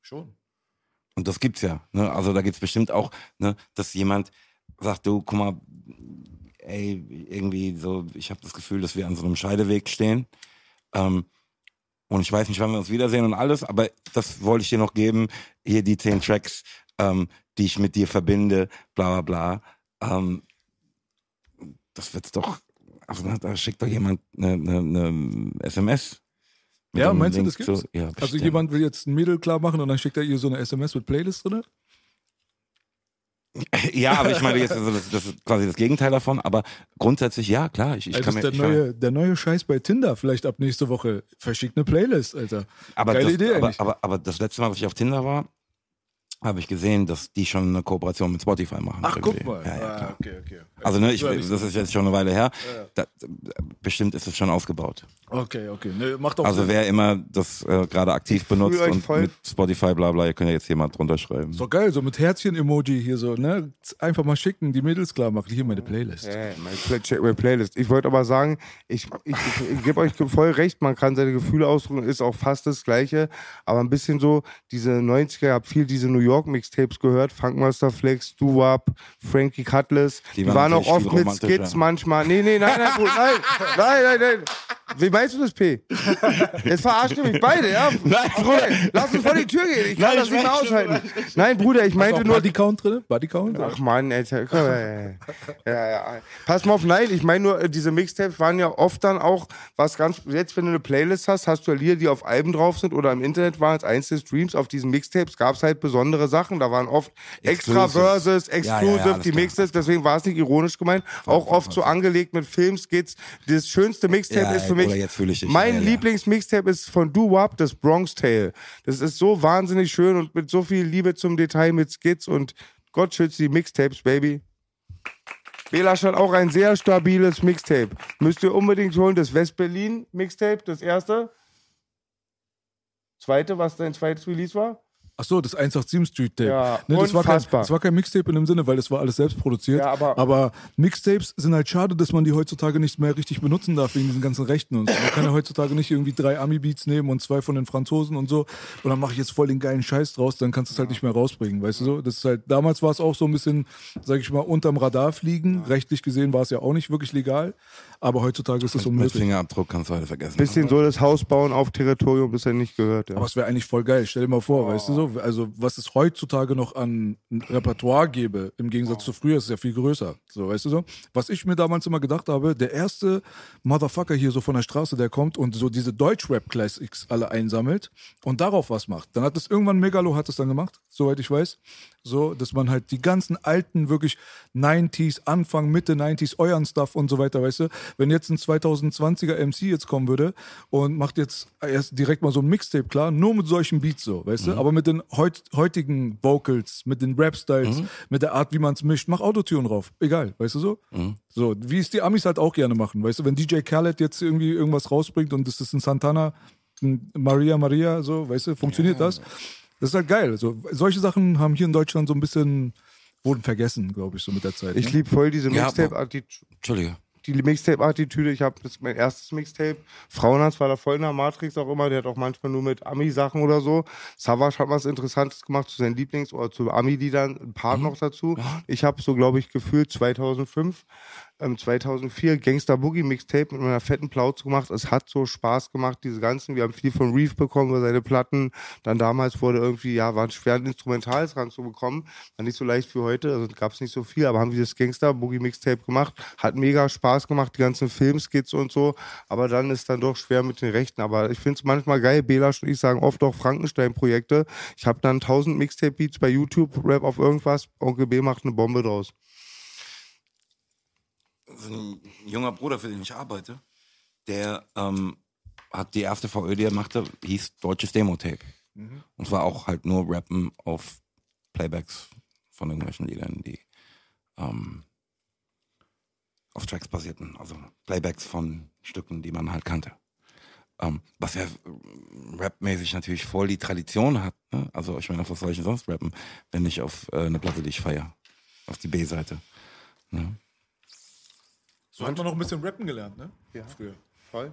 Schon. Und das gibt's ja. Ne? Also da gibt's bestimmt auch, ne, dass jemand sagt, du, guck mal, ey, irgendwie so, ich habe das Gefühl, dass wir an so einem Scheideweg stehen. Ähm, und ich weiß nicht, wann wir uns wiedersehen und alles, aber das wollte ich dir noch geben. Hier die zehn Tracks, ähm, die ich mit dir verbinde, bla bla bla. Ähm, das wird's doch, also ne, da schickt doch jemand eine, eine, eine SMS. Ja, meinst du, Link das gibt's? zu- ja, Also jemand will jetzt ein Mädel klar machen und dann schickt er ihr so eine SMS mit Playlist drin? [LAUGHS] Ja, aber ich meine jetzt, also das, das ist quasi das Gegenteil davon, aber grundsätzlich ja, klar. Ich, ich Alter, kann mir, der ich neue, der neue Scheiß bei Tinder, vielleicht ab nächste Woche. Verschickt eine Playlist, Alter. aber, Geile das, Idee aber, eigentlich. aber, aber das letzte Mal, als ich auf Tinder war, habe ich gesehen, dass die schon eine Kooperation mit Spotify machen. Ach, irgendwie. guck mal. Ja, ja, ah, okay, okay. Also ne, ich, Ja, das ist jetzt schon eine Weile her. Da, bestimmt ist es schon ausgebaut. Okay, okay. Ne, macht auch Also Sinn. wer immer das äh, gerade aktiv benutzt euch und voll. mit Spotify bla bla, ihr könnt ja jetzt jemand drunter schreiben. Doch geil, so mit Herzchen-Emoji hier so, ne? Einfach mal schicken, die Mädels klar machen. Hier meine Playlist. Ja, mein Play check my Playlist. Ich wollte aber sagen, ich, ich, ich, ich gebe euch voll recht, man kann seine Gefühle ausdrücken, ist auch fast das Gleiche. Aber ein bisschen so, diese 90er, ich habe viel diese New York Mixtapes gehört, Funkmaster Flex, Doo-Wop, Frankie Cutlass. Die, Die waren auch oft mit. Skits manchmal. Nee, nee, nein, nein, Bruder, nein, nein, nein, nein. Wie meinst du das, P? Jetzt verarscht ihr mich beide, ja? [LAUGHS] Nein, Bruder, lass uns vor die Tür gehen. Ich kann das nicht mehr aushalten. Nein, Bruder, ich meinte nur, Bodycount drin? Bodycount? Ach man, Alter. Komm, ja, ja, ja. Pass mal auf, nein, ich meine nur, äh, diese Mixtapes waren ja oft dann auch was ganz, jetzt wenn du eine Playlist hast, hast du ja Lieder, die auf Alben drauf sind oder im Internet waren als einzelne Streams. Auf diesen Mixtapes gab es halt besondere Sachen. Da waren oft extra Exclusive. Verses, Ja, ja, Exclusive, die. Mixtapes, deswegen war es nicht ironisch gemeint. Auch oft so angelegt mit Filmskits. Das schönste Mixtape ist für mich, mein. Lieblingsmixtape ist von Doo Wop, das Bronx Tale. Das ist so wahnsinnig schön und mit so viel Liebe zum Detail, mit Skits und Gott schütze die Mixtapes, Baby. Belasch hat auch ein sehr stabiles Mixtape. Müsst ihr unbedingt holen, das West-Berlin Mixtape, das erste. Zweite, was dein zweites Release war? Ach so, das 187 Street Tape. Ja, ne, das, war kein, unfassbar. das war kein Mixtape in dem Sinne, weil das war alles selbst produziert. Ja, aber- Mixtapes sind halt schade, dass man die heutzutage nicht mehr richtig benutzen darf wegen diesen ganzen Rechten und so. Man kann ja heutzutage nicht irgendwie drei Ami-Beats nehmen und zwei von den Franzosen und so und dann mache ich jetzt voll den geilen Scheiß draus, dann kannst du es halt nicht mehr rausbringen, weißt du so? Das ist halt, damals war es auch so ein bisschen, sag ich mal, unterm Radar fliegen. Rechtlich gesehen war es ja auch nicht wirklich legal, aber heutzutage ist es Mit unmöglich. Fingerabdruck kannst du heute vergessen. Bisschen so das Haus bauen auf Territorium, bis er nicht gehört. Ja. Aber es wäre eigentlich voll geil. Stell dir mal vor, weißt du so, Also, was es heutzutage noch an Repertoire gäbe, im Gegensatz zu früher, ist ja viel größer. So, weißt du so? Was ich mir damals immer gedacht habe, der erste Motherfucker hier so von der Straße, der kommt und so diese Deutsch-Rap-Classics alle einsammelt und darauf was macht. Dann hat es irgendwann Megalo hat es dann gemacht, soweit ich weiß. So, dass man halt die ganzen alten, wirklich 90s, Anfang, Mitte 90s, euren Stuff und so weiter, weißt du? Wenn jetzt ein 2020er MC jetzt kommen würde und macht jetzt erst direkt mal so ein Mixtape klar, nur mit solchen Beats so, weißt du? Aber mit den heut, heutigen Vocals, mit den Rap-Styles, mit der Art, wie man es mischt, mach Autotune drauf. Egal, weißt du so? So, wie es die Amis halt auch gerne machen, weißt du? Wenn DJ Khaled jetzt irgendwie irgendwas rausbringt und das ist ein Santana, ein Maria Maria, so, weißt du, funktioniert das? Das ist halt geil. Also, solche Sachen haben hier in Deutschland so ein bisschen, wurden vergessen, glaube ich, so mit der Zeit. Ich ne? liebe voll diese Ja, Mixtape-Attitüde. Entschuldige. die Mixtape-Attitüde. Ich habe das ist mein erstes Mixtape. Frauenarzt war da voll in der Matrix auch immer. Der hat auch manchmal nur mit Ami-Sachen oder so. Savage hat was Interessantes gemacht zu seinen Lieblings- oder zu Ami-Liedern. Ein Part noch dazu. Ich habe so, glaube ich, gefühlt 2005, ähm, 2004 Gangster Boogie Mixtape mit meiner fetten Plauze gemacht. Es hat so Spaß gemacht, diese ganzen. Wir haben viel von Reef bekommen über seine Platten. Dann damals wurde irgendwie, ja, war schwer, ein Instrumentals ranzubekommen. War nicht so leicht wie heute, also gab es nicht so viel, aber haben dieses Gangster Boogie Mixtape gemacht. Hat mega Spaß gemacht, die ganzen Filmskits und so. Aber dann ist dann doch schwer mit den Rechten. Aber ich finde es manchmal geil. Belasch und ich sagen oft auch Frankenstein-Projekte. Ich habe dann 1000 Mixtape-Beats bei YouTube, Rap auf irgendwas. Onkel B macht eine Bombe draus. So ein junger Bruder, für den ich arbeite, der ähm, hat die erste VÖ, die er machte, hieß Deutsches Demo-Tape. Und war auch halt nur Rappen auf Playbacks von irgendwelchen Liedern, die ähm, auf Tracks basierten. Also Playbacks von Stücken, die man halt kannte. Ähm, was ja rapmäßig natürlich voll die Tradition hat. Ne? Also ich meine, auf was soll ich denn sonst rappen, wenn nicht auf äh, eine Platte, die ich feiere? Auf die B-Seite. Ne? So hat man noch ein bisschen rappen gelernt, ne? Ja. Früher. Voll.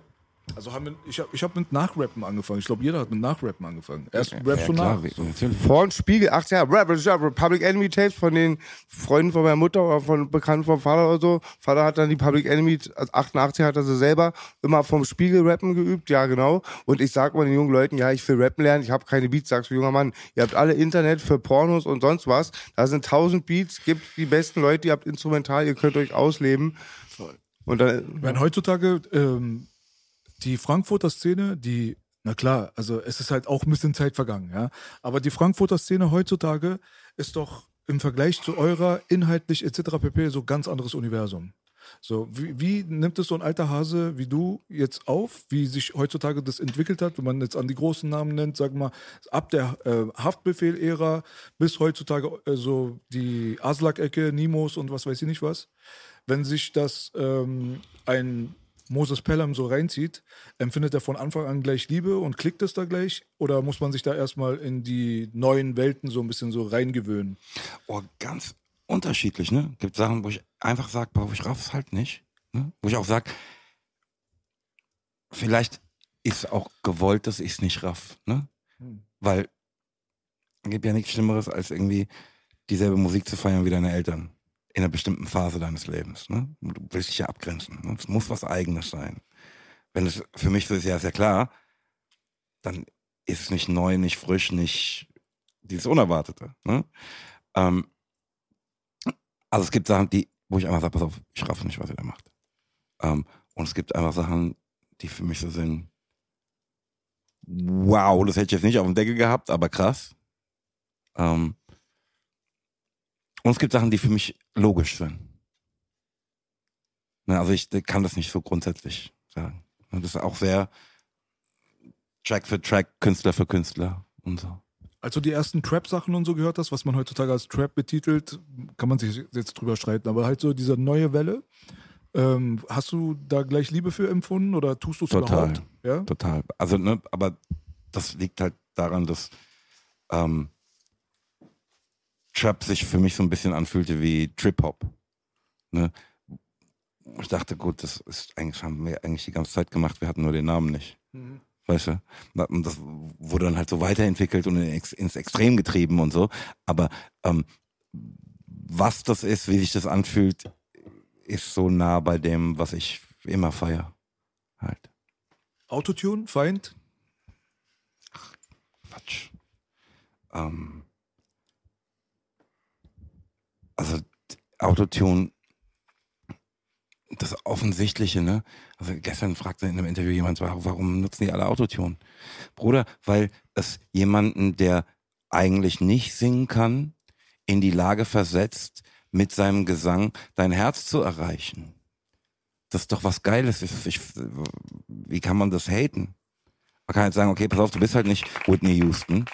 Also haben wir, ich habe ich hab mit Nachrappen angefangen. Ich glaube, jeder hat mit Nachrappen angefangen. Erst Ja, rappst du klar, nach. natürlich. Vor Spiegel, ach ja, Rap, Rap, Public Enemy Tapes von den Freunden von meiner Mutter oder von Bekannten vom Vater oder so. Vater hat dann die Public Enemy, also 88 hat er sie selber immer vom Spiegel rappen geübt, ja genau. Und ich sag mal den jungen Leuten, ja, ich will rappen lernen, ich habe keine Beats, sagst du, junger Mann. Ihr habt alle Internet für Pornos und sonst was. Da sind tausend Beats, gibt die besten Leute, ihr habt Instrumental, ihr könnt euch ausleben. Und dann, Wenn heutzutage ähm, die Frankfurter Szene, die, na klar, also es ist halt auch ein bisschen Zeit vergangen, ja. Aber die Frankfurter Szene heutzutage ist doch im Vergleich zu eurer inhaltlich etc. pp. so ganz anderes Universum. So, wie, wie nimmt es so ein alter Hase wie du jetzt auf, wie sich heutzutage das entwickelt hat, wenn man jetzt an die großen Namen nennt, sag mal, ab der äh, Haftbefehl-Ära bis heutzutage äh, so die Aslak-Ecke, Nimos und was weiß ich nicht was. Wenn sich das ähm, ein Moses Pelham so reinzieht, empfindet er von Anfang an gleich Liebe und klickt es da gleich? Oder muss man sich da erstmal in die neuen Welten so ein bisschen so reingewöhnen? Oh, ganz unterschiedlich, ne? Gibt Sachen, wo ich einfach sage, boah, ich raff's halt nicht. Ne? Wo ich auch sage, vielleicht ist auch gewollt, dass ich's nicht raff, ne? Weil es gibt ja nichts Schlimmeres, als irgendwie dieselbe Musik zu feiern wie deine Eltern. In einer bestimmten Phase deines Lebens. Ne? Du willst dich ja abgrenzen. Ne? Es muss was Eigenes sein. Wenn es für mich so ist, ja, ist ja klar, dann ist es nicht neu, nicht frisch, nicht dieses Unerwartete. Ne? Ähm, also es gibt Sachen, die, wo ich einfach sage, pass auf, ich raffe nicht, was ihr da macht. Ähm, und es gibt einfach Sachen, die für mich so sind, wow, das hätte ich jetzt nicht auf dem Deckel gehabt, aber krass. Ähm, und es gibt Sachen, die für mich logisch sind. Ne, also ich kann das nicht so grundsätzlich sagen. Und das ist auch sehr Track für Track, Künstler für Künstler und so. Als du die ersten Trap-Sachen und so gehört hast, was man heutzutage als Trap betitelt, kann man sich jetzt drüber streiten, aber halt so diese neue Welle, ähm, hast du da gleich Liebe für empfunden oder tust du es Total. überhaupt? Ja? Total. Also, ne, aber das liegt halt daran, dass ähm, Trap sich für mich so ein bisschen anfühlte wie Trip-Hop. Ne? Ich dachte, gut, das ist eigentlich, haben wir eigentlich die ganze Zeit gemacht, wir hatten nur den Namen nicht. Weißt du? Und das wurde dann halt so weiterentwickelt und ins Extrem getrieben und so. Aber ähm, was das ist, wie sich das anfühlt, ist so nah bei dem, was ich immer feier. Halt. Autotune, Feind? Quatsch. ähm, also Autotune, das Offensichtliche, ne? Also gestern fragte in einem Interview jemand, warum nutzen die alle Autotune? Bruder, weil es jemanden, der eigentlich nicht singen kann, in die Lage versetzt, mit seinem Gesang dein Herz zu erreichen. Das ist doch was Geiles. Ich, wie kann man das haten? Man kann jetzt sagen, okay, pass auf, du bist halt nicht Whitney Houston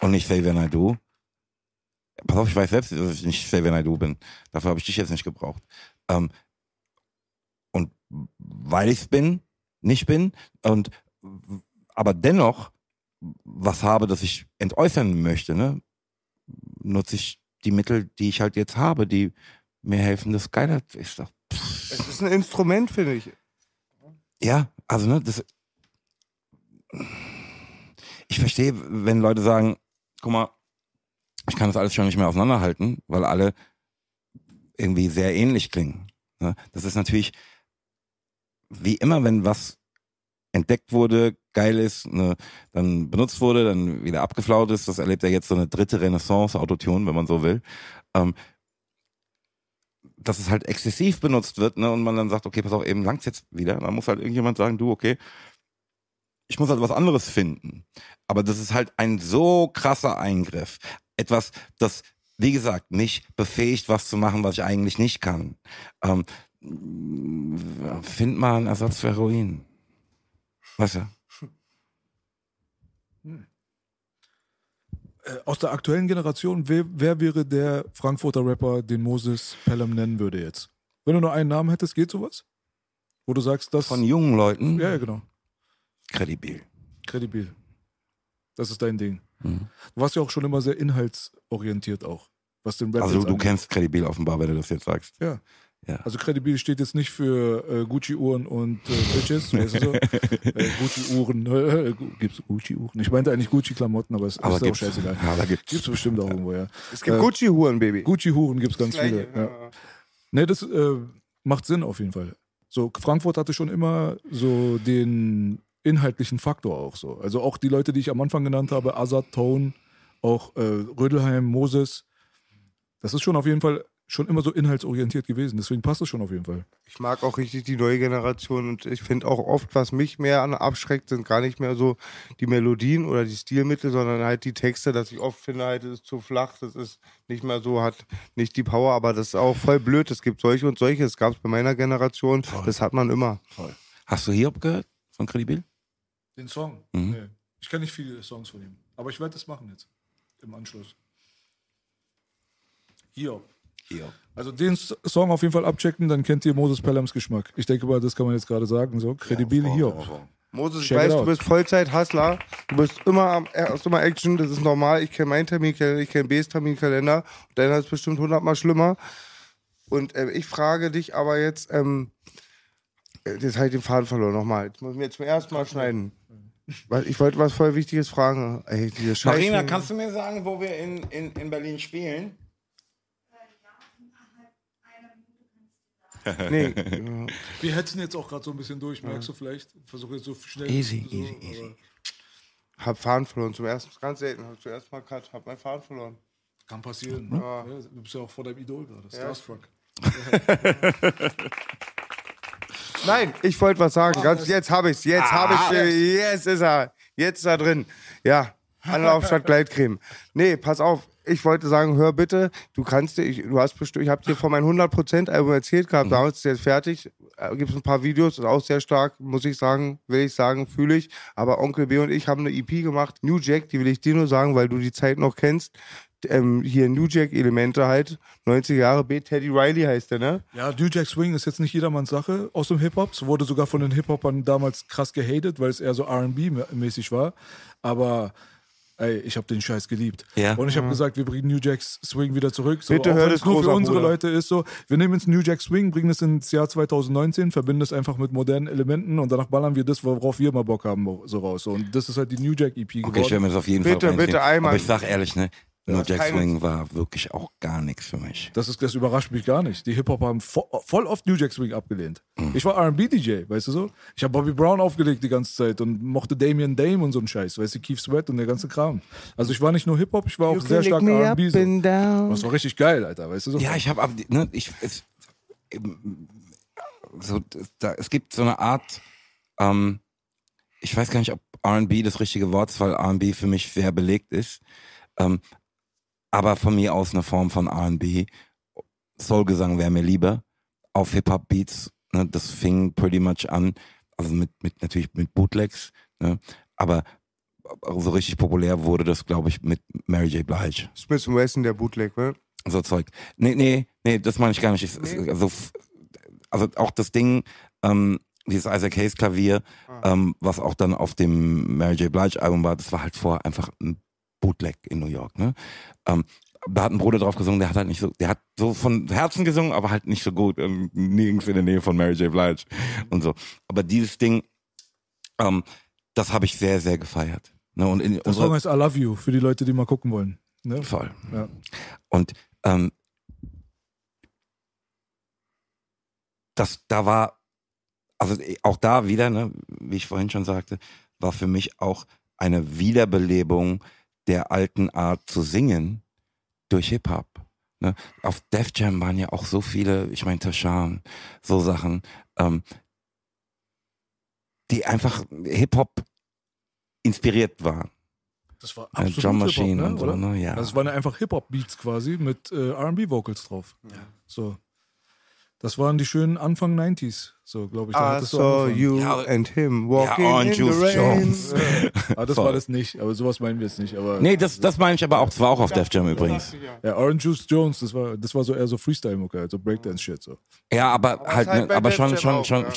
und nicht Xavier Naidoo. Pass auf, ich weiß selbst, dass ich nicht Xavier Naidoo bin. Dafür habe ich dich jetzt nicht gebraucht. Ähm, und weil ich es bin, nicht bin und aber dennoch was habe, das ich entäußern möchte, ne, nutze ich die Mittel, die ich halt jetzt habe, die mir helfen, das geiler ist. Doch, es ist ein Instrument, finde ich. Ja, also ne, das. Ich verstehe, wenn Leute sagen, guck mal, ich kann das alles schon nicht mehr auseinanderhalten, weil alle irgendwie sehr ähnlich klingen. Ne? Das ist natürlich wie immer, wenn was entdeckt wurde, geil ist, ne, dann benutzt wurde, dann wieder abgeflaut ist. Das erlebt ja jetzt so eine dritte Renaissance, Autotune, wenn man so will. Ähm, dass es halt exzessiv benutzt wird, ne, und man dann sagt, okay, pass auf, eben langt's jetzt wieder. Dann muss halt irgendjemand sagen, du, okay, ich muss halt was anderes finden. Aber das ist halt ein so krasser Eingriff. Etwas, das, wie gesagt, mich befähigt, was zu machen, was ich eigentlich nicht kann. Ähm, find mal einen Ersatz für Heroin. Weißt du? Hm. Äh, aus der aktuellen Generation, wer, wer, wäre der Frankfurter Rapper, den Moses Pelham nennen würde jetzt? Wenn du nur einen Namen hättest, geht sowas? Wo du sagst, das. Von jungen Leuten? Ja, ja, genau. Kredibil. Kredibil. Das ist dein Ding. Mhm. Du warst ja auch schon immer sehr inhaltsorientiert auch. Was den Rap also du angeht. kennst Kredibil offenbar, wenn du das jetzt sagst. Ja. Ja. Also Credibil steht jetzt nicht für äh, Gucci-Uhren und äh, Bitches, [LAUGHS] weißt du so? äh, Gucci-Uhren, äh, gibt's Gucci-Uhren? Ich meinte eigentlich Gucci-Klamotten, aber es aber ist auch scheißegal. Ja, da gibt's. Gibt's bestimmt auch irgendwo, ja. Es gibt äh, Gucci-Uhren, Baby. Gucci-Uhren gibt's ganz viele. Ja. Ja. Ne, das äh, macht Sinn auf jeden Fall. So, Frankfurt hatte schon immer so den inhaltlichen Faktor auch so. Also auch die Leute, die ich am Anfang genannt habe, Azad, Tone, auch äh, Rödelheim, Moses, das ist schon auf jeden Fall schon immer so inhaltsorientiert gewesen. Deswegen passt es schon auf jeden Fall. Ich mag auch richtig die neue Generation und ich finde auch oft, was mich mehr an abschreckt, sind gar nicht mehr so die Melodien oder die Stilmittel, sondern halt die Texte, dass ich oft finde, halt, es ist zu flach, das ist nicht mehr so, hat nicht die Power, aber das ist auch voll blöd. Es gibt solche und solche, das gab es bei meiner Generation, Voll. das hat man immer. Voll. Hast du Hiob gehört von Credibil? Den Song? Mhm. Nee. Ich kenne nicht viele Songs von ihm, aber ich werde das machen jetzt im Anschluss. Hiob. Hier. Also den Song auf jeden Fall abchecken, dann kennt ihr Moses Pelhams Geschmack. Ich denke mal, das kann man jetzt gerade sagen. So, kredibil ja, hier. Moses, ich weiß, du bist Vollzeit-Hustler. Du bist immer hast immer Action, das ist normal. Ich kenne meinen Terminkalender, ich kenne B's Terminkalender. Deiner ist bestimmt hundertmal schlimmer. Und äh, ich frage dich aber jetzt, ähm, jetzt habe ich den Faden verloren nochmal. Jetzt muss ich mir zum ersten Mal schneiden. Ich wollte was voll Wichtiges fragen. Ey, Marina, kannst du mir sagen, wo wir in, in, in Berlin spielen? nee. [LAUGHS] Wir hetzen jetzt auch gerade so ein bisschen durch, merkst du vielleicht? Versuche jetzt so schnell. Easy, so, easy, easy. Hab Fahren verloren. Zum ersten, ganz selten. Hab zuerst mal Cut, hab mein Fahren verloren. Kann passieren. Ne? Ja. Ja, du bist ja auch vor deinem Idol gerade. Starstruck. [LAUGHS] [LAUGHS] Nein, ich wollte was sagen. Ganz, jetzt habe ich's. Jetzt ah, habe ich's. Jetzt ist er. Jetzt ist er drin. Ja. Anlaufstadt Gleitcreme. Nee, pass auf ich wollte sagen, hör bitte, du kannst, ich, du hast bestimmt, ich habe dir von meinem 100% Album erzählt gehabt, damals ist jetzt fertig, äh, gibt es ein paar Videos, ist auch sehr stark, muss ich sagen, will ich sagen, fühle ich, aber Onkel B und ich haben eine EP gemacht, New Jack, die will ich dir nur sagen, weil du die Zeit noch kennst, ähm, hier New Jack Elemente halt, 90er Jahre B, Teddy Riley heißt der, ne? Ja, New Jack Swing ist jetzt nicht jedermanns Sache aus dem Hip-Hop. Es wurde sogar von den Hip-Hopern damals krass gehatet, weil es eher so R&B-mäßig war. Aber ey, ich habe den Scheiß geliebt. Ja. Und ich habe mhm. gesagt, wir bringen New Jack's Swing wieder zurück. So, Bitte hört es nur für unsere Bruder. Leute ist so, wir nehmen jetzt New Jack Swing, bringen es ins Jahr 2019, verbinden es einfach mit modernen Elementen und danach ballern wir das, worauf wir mal Bock haben, so raus. So, und das ist halt die New Jack EP geworden. Okay, ich werde mir das auf jeden bitte, Fall Bitte, bitte einmal. Aber ich sag ehrlich, ne, Nur Jack keine- Swing war wirklich auch gar nichts für mich. Das, ist, das überrascht mich gar nicht. Die Hip-Hop haben vo voll oft New Jack Swing abgelehnt. Ich war RB-DJ, weißt du so? Ich habe Bobby Brown aufgelegt die ganze Zeit und mochte Damien Dame und so einen Scheiß, weißt du, Keith Sweat und der ganze Kram. Also ich war nicht nur Hip-Hop, ich war auch sehr stark RB. So. Das war richtig geil, Alter, weißt du so? Ja, ich habe, ne, ich, es, so, da, es gibt so eine Art, ähm, ich weiß gar nicht, ob R&B das richtige Wort ist, weil R&B für mich sehr belegt ist, ähm, aber von mir aus eine Form von R&B. Soulgesang wäre mir lieber auf Hip-Hop-Beats. Ne, das fing pretty much an, also mit, mit natürlich mit Bootlegs, ne, aber so richtig populär wurde das, glaube ich, mit Mary J. Blige Smith Wesson, der Bootleg, ne? so Zeug. Nee, nee, nee, das meine ich gar nicht. Es, es, also, also auch das Ding, ähm, dieses Isaac Hayes Klavier, ähm, was auch dann auf dem Mary J. Blige Album war, das war halt vorher einfach ein Bootleg in New York, ne? Ähm, da hat ein Bruder drauf gesungen, der hat halt nicht so, der hat so von Herzen gesungen, aber halt nicht so gut, ähm, nirgends in der Nähe von Mary J. Blige und so. Aber dieses Ding, ähm, das habe ich sehr, sehr gefeiert. Ne? Und in Der Song heißt I Love You, für die Leute, die mal gucken wollen. Ne? voll. Ja. Und ähm, das, da war, also auch da wieder, ne, wie ich vorhin schon sagte, war für mich auch eine Wiederbelebung der alten Art zu singen durch Hip-Hop. Ne? Auf Def Jam waren ja auch so viele, ich meine Tashan, so Sachen, ähm, die einfach Hip-Hop inspiriert waren. Das war Äh, absolut Drum Machine ne? und so, ne? Ja. Also es waren einfach Hip-Hop-Beats quasi mit äh, R&B-Vocals drauf. So. Das waren die schönen Anfang 90s, so glaube ich. Da I hattest du saw you Ja, and him walking Orange in the Juice rain. Jones. [LAUGHS] Aber das Voll. war das nicht, aber sowas meinen wir jetzt nicht. Aber Nee, das, das meine ich aber auch, das war auch auf Def Jam übrigens. ja, Orange Juice Jones, das war, das war so eher so Freestyle-Mucke, also Breakdance-Shit. So. Ja, aber, Aber halt, halt ne, aber schon, schon, auch, schon, ja.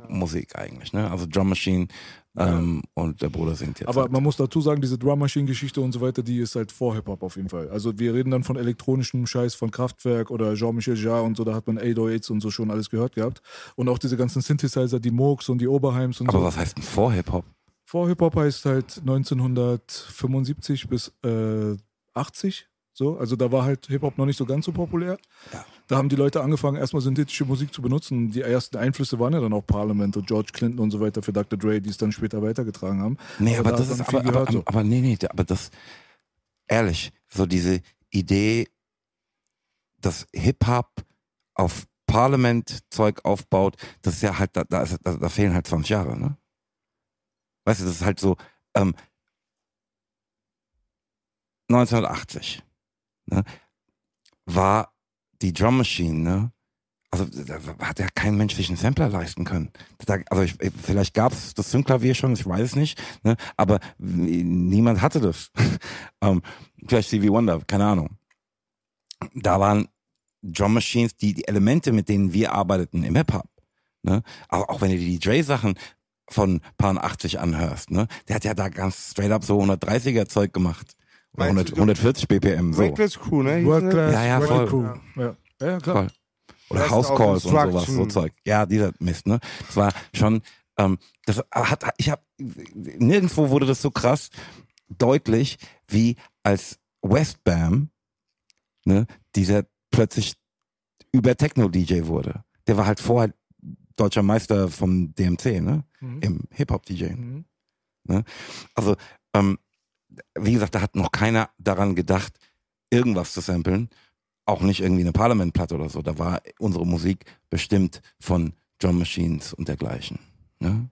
Hip-Hop-Musik eigentlich, ne? Also Drum Machine ähm, und der Bruder singt jetzt. Aber halt. man muss dazu sagen, diese Drum Machine-Geschichte und so weiter, die ist halt vor Hip-Hop auf jeden Fall. Also wir reden dann von elektronischem Scheiß von Kraftwerk oder Jean-Michel Jarre und so, da hat man 808s und so schon alles gehört gehabt. Und auch diese ganzen Synthesizer, die Moogs und die Oberheims und aber so. was heißt denn vor Hip-Hop? Vor Hip-Hop heißt halt 1975 bis äh, 80. So, also da war halt Hip-Hop noch nicht so ganz so populär. Ja. Da haben die Leute angefangen, erstmal synthetische Musik zu benutzen. Die ersten Einflüsse waren ja dann auch Parliament und George Clinton und so weiter für Dr. Dre, die es dann später weitergetragen haben. Nee, aber, da das ist aber, aber, gehört, so. aber nee, nee, aber das, ehrlich, so diese Idee, dass Hip-Hop auf Parlament-Zeug aufbaut, das ist ja halt, da, da, da fehlen halt 20 Jahre, ne? Weißt du, das ist halt so, ähm, 1980 ne, war die Drum Machine, ne? Also da hat ja kein Mensch sich einen Sampler leisten können. Da, also ich, vielleicht gab es das Synklavier schon, ich weiß es nicht, ne? aber niemand hatte das. [LAUGHS] ähm, vielleicht Stevie Wonder, keine Ahnung. Da waren Drum Machines, die, die Elemente, mit denen wir arbeiteten im Hip-Hop. Ne? Aber auch wenn du die Dre-Sachen von Paar 80 anhörst, ne? der hat ja da ganz straight up so 130er Zeug gemacht. Oder Meinst 100, du, 140 BPM, so. Reckless Crew, ne? sie? Class, Ja, ja, voll. Crew. Ja. Ja, klar. Voll. Oder House Calls und sowas, so Zeug. Ja, dieser Mist, ne? Das war schon, ähm, das hat, ich habe nirgendwo wurde das so krass deutlich, wie als Westbam, ne, dieser plötzlich über Techno-DJ wurde. Der war halt vorher deutscher Meister vom DMC, ne? Mhm. Im Hip-Hop-DJ. Mhm. Also, ähm, wie gesagt, da hat noch keiner daran gedacht, irgendwas zu samplen. Auch nicht irgendwie eine Parlamentplatte oder so. Da war unsere Musik bestimmt von Drum Machines und dergleichen. Ne?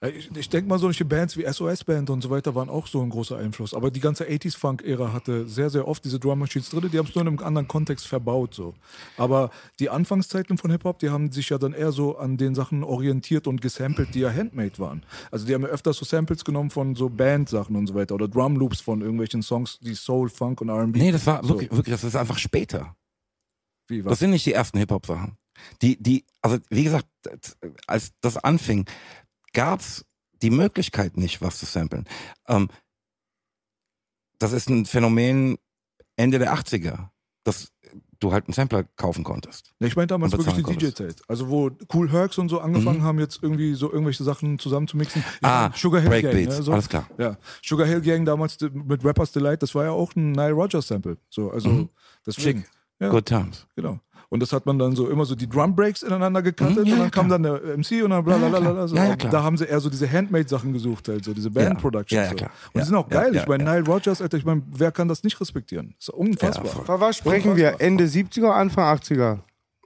Ja, Ich, ich denke mal, solche Bands wie SOS Band und so weiter waren auch so ein großer Einfluss. Aber die ganze 80s Funk-Ära hatte sehr, sehr oft diese Drum Machines drin. Die haben es nur in einem anderen Kontext verbaut. So. Aber die Anfangszeiten von Hip-Hop, die haben sich ja dann eher so an den Sachen orientiert und gesampelt, die ja handmade waren. Also die haben ja öfters so Samples genommen von so Band-Sachen und so weiter oder Drum Loops von irgendwelchen Songs, die Soul, Funk und R&B. Nee, das war So. wirklich, wirklich, das ist einfach später. Wie, Das was? sind nicht die ersten Hip-Hop-Sachen. Die, die, also wie gesagt, als das anfing, gab's die Möglichkeit nicht, was zu samplen. Ähm, das ist ein Phänomen Ende der 80er. Das du halt einen Sampler kaufen konntest. Ich meine damals wirklich die DJ-Zeit. Also wo Cool Hercs und so angefangen haben, jetzt irgendwie so irgendwelche Sachen zusammenzumixen. Ich Ah, meine, Sugar Hill Gang. Breakbeats, Ne, so. alles klar. Ja, Sugar Hill Gang damals mit Rappers Delight, das war ja auch ein Nile Rodgers Sample. So, also deswegen. Ja, Good times. genau. Und das hat man dann so immer so die Drum Breaks ineinander gecuttet Mhm, ja, und dann ja, kam klar. dann der MC und dann bla bla bla bla. So. Ja, da haben sie eher so diese Handmade-Sachen gesucht, halt, so diese Band-Productions. So. Und die sind auch geil. ich meine. Nile Rodgers, Alter, ich meine, wer kann das nicht respektieren? Das ist unfassbar. Ja. Von was sprechen wir? Ende 70er, Anfang 80er?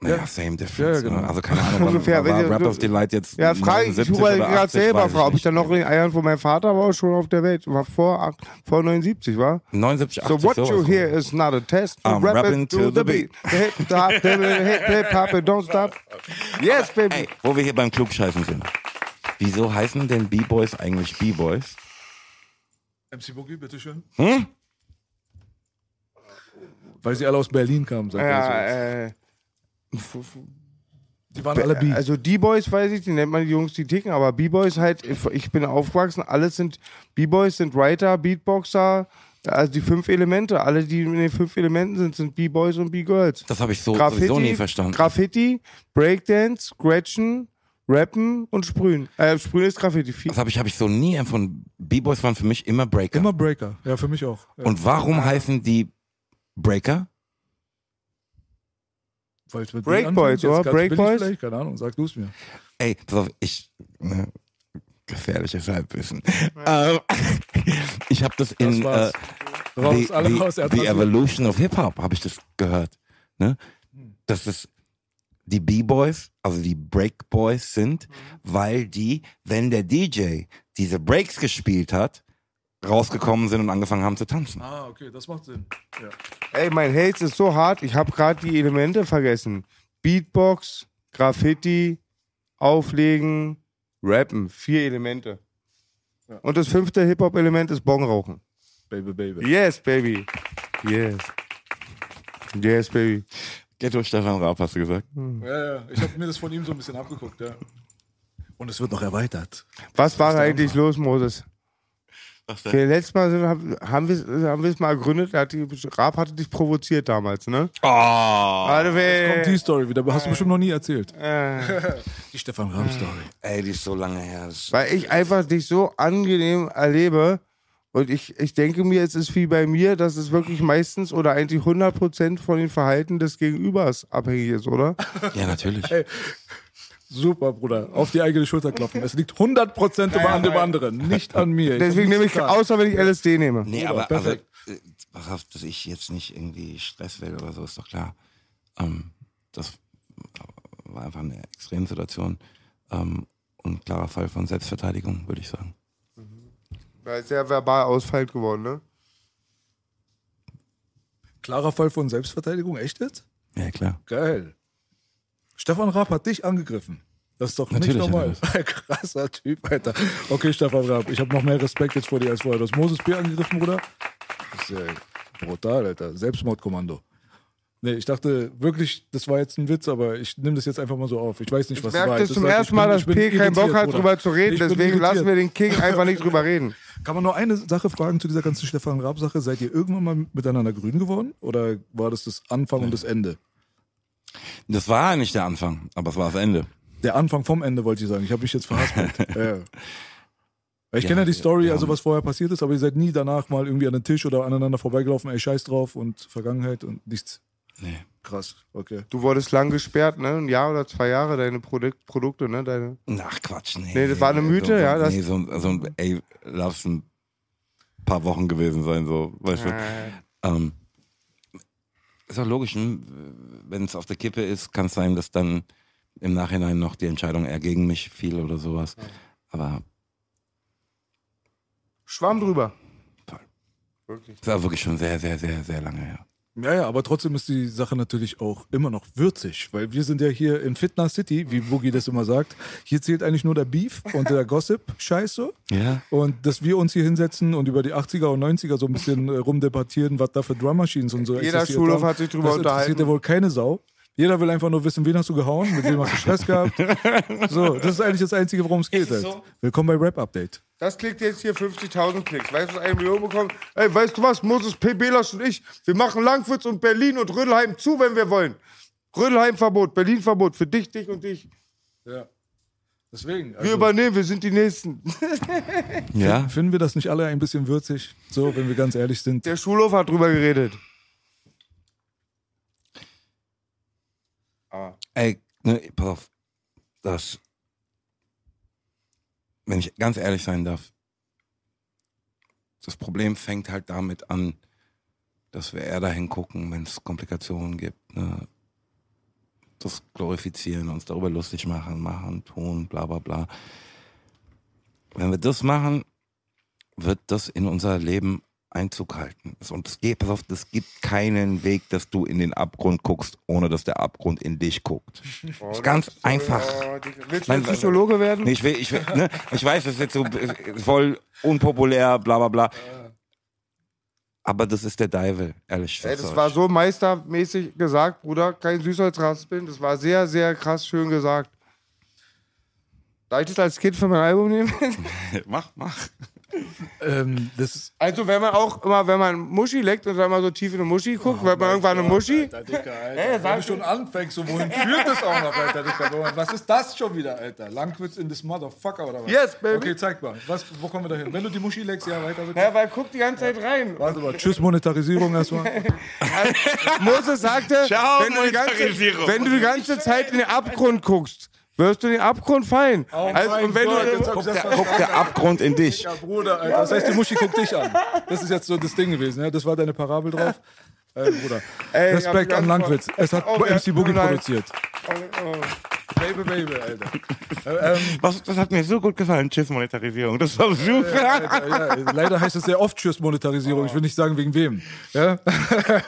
Naja, same difference. Ja, ja, genau. ne? Also keine Ahnung, [LAUGHS] Ungefähr, war wenn ihr- Rapper's Delight jetzt Ja, frage ich 79 wollte oder gerade 80, selber weiß fragen, ob ich dann noch in den Eiern von meinem Vater war, schon auf der Welt. War vor, vor 79, war? 79, 80, So what you hear is not a test. I'm rap rapping to the the beat. Hip hop, hip hip hop, don't stop. Yes, baby. Ey, wo wir hier beim Klugscheißen sind. Wieso heißen denn B-Boys eigentlich B-Boys? MC Boogie, bitteschön. Hm? Weil sie alle aus Berlin kamen, sagt er so. Ja, äh, Die waren alle B. also D-Boys weiß ich, die nennt man die Jungs, die ticken, aber B-Boys halt, ich bin aufgewachsen, alles sind, B-Boys sind Writer, Beatboxer, also die fünf Elemente, alle, die in den fünf Elementen sind, sind B-Boys und B-Girls. Das habe ich so sowieso nie verstanden. Graffiti, Breakdance, Scratchen, Rappen und Sprühen. Äh, Sprühen ist Graffiti. Viel- Das habe ich, hab ich so nie empfunden. B-Boys waren für mich immer Breaker. Immer Breaker. Ja, für mich auch. Ja. Und warum heißen die Breaker? Weil es mit Break B anfängt, Boys, jetzt oder? ganz Break billig Boys? vielleicht, Keine Ahnung, sag du es mir. Ey, pass auf, ich. Ne, gefährliches Halbwissen. Ähm, [LAUGHS] ich habe das in Das war's. äh, the, alle the, the Evolution of Hip Hop habe ich das gehört. Ne? Dass es die B-Boys, also die Break Boys sind, weil die, wenn der DJ diese Breaks gespielt hat, rausgekommen sind und angefangen haben zu tanzen. Ah, okay, das macht Sinn. Ja. Ey, mein Haze ist so hart, ich habe gerade die Elemente vergessen. Beatbox, Graffiti, Auflegen, Rappen. Vier Elemente. Ja. Und das fünfte Hip-Hop-Element ist Bongrauchen. Baby, baby. Yes, baby. Yes. Yes, baby. Ghetto Stefan Raab, hast du gesagt? Ja, ja. Ich habe mir das von ihm so ein bisschen abgeguckt, ja. Und es wird noch erweitert. Was war eigentlich los, Moses? Was Okay, letztes Mal sind- haben wir es mal gegründet. Er hat die, Raab hatte dich provoziert damals, ne? Oh. Warte, Kommt die Story wieder, hast du bestimmt noch nie erzählt. äh, [LAUGHS] Die Stefan Raab-Story. Ey, die ist so lange her. Weil ich einfach dich so angenehm erlebe. Und ich, ich denke mir, es ist wie bei mir, dass es wirklich meistens oder eigentlich 100% von den Verhalten des Gegenübers abhängig ist, oder? ja, natürlich. Super, Bruder. Auf die eigene Schulter klopfen. Es liegt 100% immer an dem anderen, nicht an mir. Deswegen nehme ich, außer wenn ich LSD nehme. Nee, Bruder, aber perfekt. äh, was heißt, dass ich jetzt nicht irgendwie Stress will oder so, ist doch klar. Ähm, das war einfach eine Extremsituation ähm, und ein klarer Fall von Selbstverteidigung, würde ich sagen. Weil es sehr verbal ausfallend geworden, ne? Klarer Fall von Selbstverteidigung, echt jetzt? Ja, klar. Geil. Stefan Raab hat dich angegriffen. Das ist doch Natürlich nicht normal. [LAUGHS] Krasser Typ, Alter. Okay, Stefan Raab, ich habe noch mehr Respekt jetzt vor dir als vorher. Du hast Moses B. angegriffen, Bruder. Das ist ja brutal, Alter. Selbstmordkommando. Nee, ich dachte wirklich, das war jetzt ein Witz, aber ich nehme das jetzt einfach mal so auf. Ich weiß nicht, Ich was merke war. das zum ersten Mal, dass P keinen Bock hat, drüber zu reden. Deswegen lassen wir den King [LAUGHS] einfach nicht drüber reden. Kann man nur eine Sache fragen zu dieser ganzen Stefan Raab-Sache? Seid ihr irgendwann mal miteinander grün geworden? Oder war das das Anfang und das Ende? Das war nicht der Anfang, aber es war das Ende. Der Anfang vom Ende, wollte ich sagen. Ich habe mich jetzt verhaspelt. [LAUGHS] ja. Ich Ja, kenne ja die Story, also was vorher passiert ist, aber ihr seid nie danach mal irgendwie an den Tisch oder aneinander vorbeigelaufen, ey, scheiß drauf und Vergangenheit und nichts. Nee. Krass, okay. Du wurdest lang gesperrt, ne? Ein Jahr oder zwei Jahre, deine Produk Produkte, ne? Deine Ach Quatsch, nee. Nee, das war eine Mythe, so, so, ja, das- nee, so, so ein, ey, lass ein paar Wochen gewesen sein, so, weißt du. Äh, Ähm, ist auch logisch, ne? wenn es auf der Kippe ist, kann es sein, dass dann im Nachhinein noch die Entscheidung eher gegen mich fiel oder sowas. Aber Schwamm drüber. Voll. Wirklich. es war wirklich schon sehr, sehr, sehr, sehr lange her. Ja, ja, aber trotzdem ist die Sache natürlich auch immer noch würzig, weil wir sind ja hier in Fitness City, wie Boogie das immer sagt. Hier zählt eigentlich nur der Beef und der Gossip-Scheiß so. Ja. Und dass wir uns hier hinsetzen und über die 80er und 90er so ein bisschen äh, rumdebattieren, was da für Drum Machines und so Jeder Schulhof haben, hat sich drüber das interessiert unterhalten. ja wohl keine Sau. Jeder will einfach nur wissen, wen hast du gehauen, mit wem hast du Stress gehabt. [LAUGHS] So, das ist eigentlich das Einzige, worum es geht. Halt. so? Willkommen bei Rap Update. Das klickt jetzt hier 50.000 Klicks. Weißt du, was eine Million bekommt? Ey, weißt du was? Moses P. Belas und ich, wir machen Langwitz und Berlin und Rödelheim zu, wenn wir wollen. Rödelheim-Verbot, Berlin-Verbot für dich, dich und dich. Ja. Deswegen. Wir Also, übernehmen, wir sind die Nächsten. [LAUGHS] Ja. finden wir das nicht alle ein bisschen würzig? So, wenn wir ganz ehrlich sind. Der Schulhof hat drüber geredet. Ey, ne, pass auf. Das. Wenn ich ganz ehrlich sein darf, das Problem fängt halt damit an, dass wir eher dahin gucken, wenn es Komplikationen gibt. Ne? Das glorifizieren, uns darüber lustig machen, machen, tun, bla bla bla. Wenn wir das machen, wird das in unser Leben Einzug halten. Und es geht, pass auf, es gibt keinen Weg, dass du in den Abgrund guckst, ohne dass der Abgrund in dich guckt. Das ist ganz einfach. Oh, Digga. Willst du Psychologe werden? Nee, ich, will, ich, will, ne? ich weiß, das ist jetzt so äh, voll unpopulär, bla bla bla. Aber das ist der Teufel, ehrlich gesagt. das war so meistermäßig gesagt, Bruder. Kein Süßholzraspeln. Das war sehr, sehr krass schön gesagt. Darf ich das als Kind für mein Album nehmen? [LAUGHS] mach, mach. Ähm. Also, wenn man auch immer, wenn man Muschi leckt und dann mal so tief in eine Muschi guckt, wird man irgendwann eine Muschi. Alter, Dicker, Alter. Ey, Wenn du schon anfängst, so wohin führt das auch noch, Alter, Dicker? Was ist das schon wieder, Alter? Langwitz in this motherfucker oder was? Yes, baby. Okay, zeig mal. Was, wo kommen wir da hin? Wenn du die Muschi leckst, ja, weiter bitte. Ja, weil guck die ganze Zeit rein. Warte mal, tschüss Monetarisierung erstmal. [LAUGHS] Moses sagte, Ciao, wenn, du ganze, wenn du die ganze Zeit in den Abgrund guckst, wirst du in den Abgrund fallen. also, mein und wenn Gott, du, jetzt ich's erst Guck der Abgrund in dich. Ja, Bruder, Alter. Das heißt, die Muschi guckt dich an. Das ist jetzt so das Ding gewesen, ja? Das war deine Parabel drauf. Äh, Bruder. Ey, Respekt an Langwitz. Es hat Oh, MC ja, Boogie nein. produziert. oh, oh. Baby, Baby, Alter. [LAUGHS] Äh, ähm, Was, das hat mir so gut gefallen, Tschüss Monetarisierung. Das war super. Alter, ja, leider heißt es sehr oft Tschüss Monetarisierung. Ich will nicht sagen, wegen wem. Ja? [LAUGHS]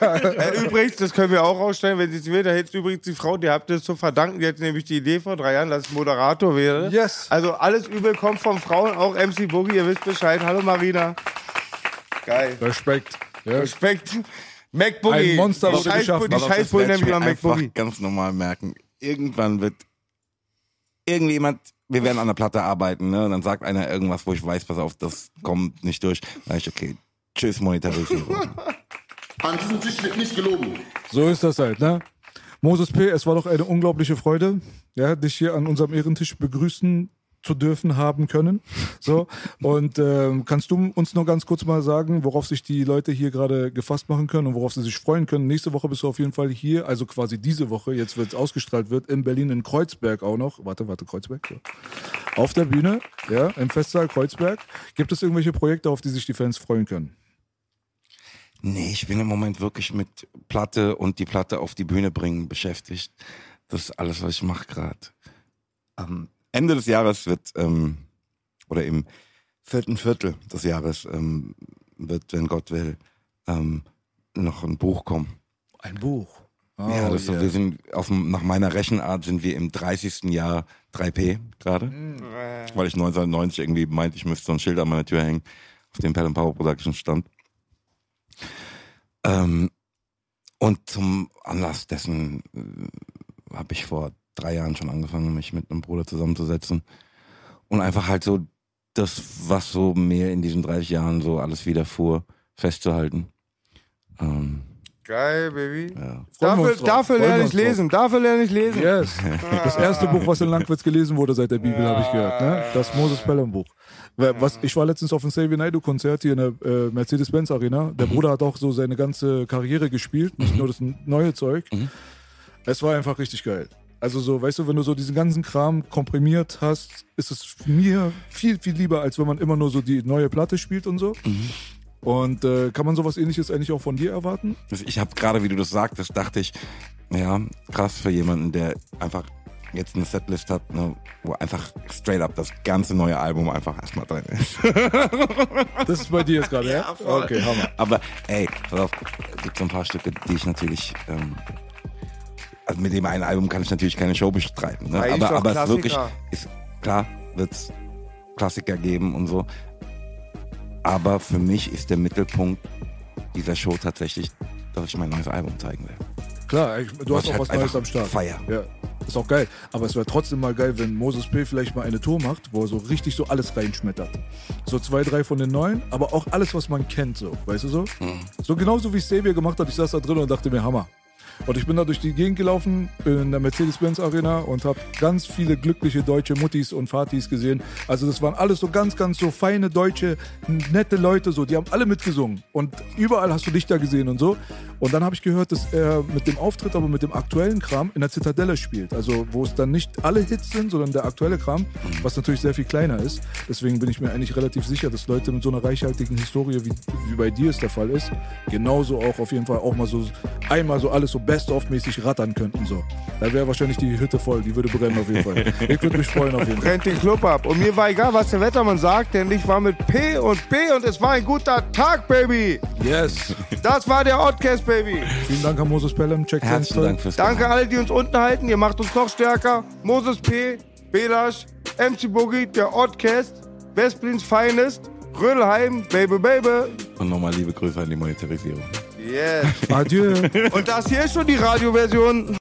Äh, übrigens, das können wir auch rausstellen, wenn sie es will. Da hätte übrigens die Frau, die habt ihr zu verdanken, die hatte nämlich die Idee vor drei Jahren, dass ich Moderator wäre. Yes. Also alles Übel kommt von Frauen, auch MC Boogie, ihr wisst Bescheid. Hallo Marina. Geil. Respekt. Ja. Respekt. Mac Boogie. Ein Monster die wurde Scheiß, geschaffen. die Scheißbullen nennen wir Mac Boogie. ganz normal merken. Irgendwann wird irgendjemand, wir werden an der Platte arbeiten, ne? Und dann sagt einer irgendwas, wo ich weiß, pass auf, das kommt nicht durch. Dann sag ich, okay, tschüss Monetarisierung. [LAUGHS] An diesem Tisch wird nicht gelogen. So ist das halt, ne? Moses P., es war doch eine unglaubliche Freude, ja, dich hier an unserem Ehrentisch begrüßen zu dürfen haben können. So, und ähm, kannst du uns nur ganz kurz mal sagen, worauf sich die Leute hier gerade gefasst machen können und worauf sie sich freuen können? Nächste Woche bist du auf jeden Fall hier, also quasi diese Woche, jetzt wird es ausgestrahlt wird, in Berlin, in Kreuzberg auch noch. Warte, warte, Kreuzberg. So. Auf der Bühne, ja, im Festsaal Kreuzberg. Gibt es irgendwelche Projekte, auf die sich die Fans freuen können? Nee, ich bin im Moment wirklich mit Platte und die Platte auf die Bühne bringen beschäftigt. Das ist alles, was ich mache gerade. Am Ende des Jahres wird, ähm, oder im vierten Viertel des Jahres ähm, wird, wenn Gott will, ähm, noch ein Buch kommen. Ein Buch. Oh, ja, das, yeah. wir sind auf, nach meiner Rechenart sind wir im 30. Jahr 3P gerade. Weil ich 1990 irgendwie meinte, ich müsste so ein Schild an meiner Tür hängen, auf dem Pell Power Production stand. Ähm, und zum Anlass dessen äh, habe ich vor drei Jahren schon angefangen, mich mit einem Bruder zusammenzusetzen und einfach halt so das, was so mir in diesen 30 Jahren so alles widerfuhr, festzuhalten. Ähm, Geil, Baby. ja. Dafür, dafür lerne ich lesen. Dafür lerne ich lesen. Yes. Das erste Buch, was in Langwitz gelesen wurde seit der Bibel, habe ich gehört. Ne? Das Moses Pelham Buch. Was, ich war letztens auf dem Xavier Naidoo Konzert hier in der äh, Mercedes-Benz Arena. Der Bruder hat auch so seine ganze Karriere gespielt, nicht nur das neue Zeug. Es war einfach richtig geil. Also so, weißt du, wenn du so diesen ganzen Kram komprimiert hast, ist es mir viel, viel lieber, als wenn man immer nur so die neue Platte spielt und so. Und äh, kann man sowas ähnliches eigentlich auch von dir erwarten? Das- Ich habe gerade, wie du das sagtest, dachte ich, ja, krass für jemanden, der einfach jetzt eine Setlist hat, ne, wo einfach straight up das ganze neue Album einfach erstmal drin ist. [LAUGHS] Das ist bei dir jetzt gerade, ja? Okay, Hammer. Aber ey, pass auf, es gibt so ein paar Stücke, die ich natürlich, ähm, also mit dem einen Album kann ich natürlich keine Show bestreiten. Ne? Aber, aber es ist wirklich, Klassiker. ist, klar, wird's Klassiker geben und so. Aber für mich ist der Mittelpunkt dieser Show tatsächlich, dass ich mein neues Album zeigen will. Klar, ich, du Was hast auch halt was Neues am Start. feier. Ja. ist auch geil. Aber es wäre trotzdem mal geil, wenn Moses P. vielleicht mal eine Tour macht, wo er so richtig so alles reinschmettert. So zwei, drei von den neuen, aber auch alles, was man kennt, so. Weißt du so? So genauso wie Xavier gemacht hat. Ich saß da drin und dachte mir, Hammer. Und ich bin da durch die Gegend gelaufen in der Mercedes-Benz Arena und habe ganz viele glückliche deutsche Muttis und Vatis gesehen. Also das waren alles so ganz, ganz so feine deutsche, nette Leute, so. Die haben alle mitgesungen und überall hast du dich da gesehen und so. Und dann habe ich gehört, dass er mit dem Auftritt, aber mit dem aktuellen Kram in der Zitadelle spielt. Also wo es dann nicht alle Hits sind, sondern der aktuelle Kram, was natürlich sehr viel kleiner ist. Deswegen bin ich mir eigentlich relativ sicher, dass Leute mit so einer reichhaltigen Historie, wie, wie bei dir es der Fall ist, genauso auch auf jeden Fall auch mal so einmal so alles so best-of-mäßig rattern könnten. So. Da wäre wahrscheinlich die Hütte voll, die würde brennen auf jeden Fall. Ich würde mich freuen auf jeden Fall. Brennt den Club ab. Und mir war egal, was der Wettermann sagt, denn ich war mit P und B und es war ein guter Tag, Baby. Yes. Das war der Oddcast, Baby. Vielen Dank an Moses Pelham. Check Herzlichen Dank fürs Danke alle, die uns unten halten. Ihr macht uns noch stärker. Moses P., Belasch, MC Boogie, der Oddcast, Westblins Finest, Rödelheim, Baby Baby. Und nochmal liebe Grüße an die Monetarisierung. Yes. Adieu. Und das hier ist schon die Radioversion.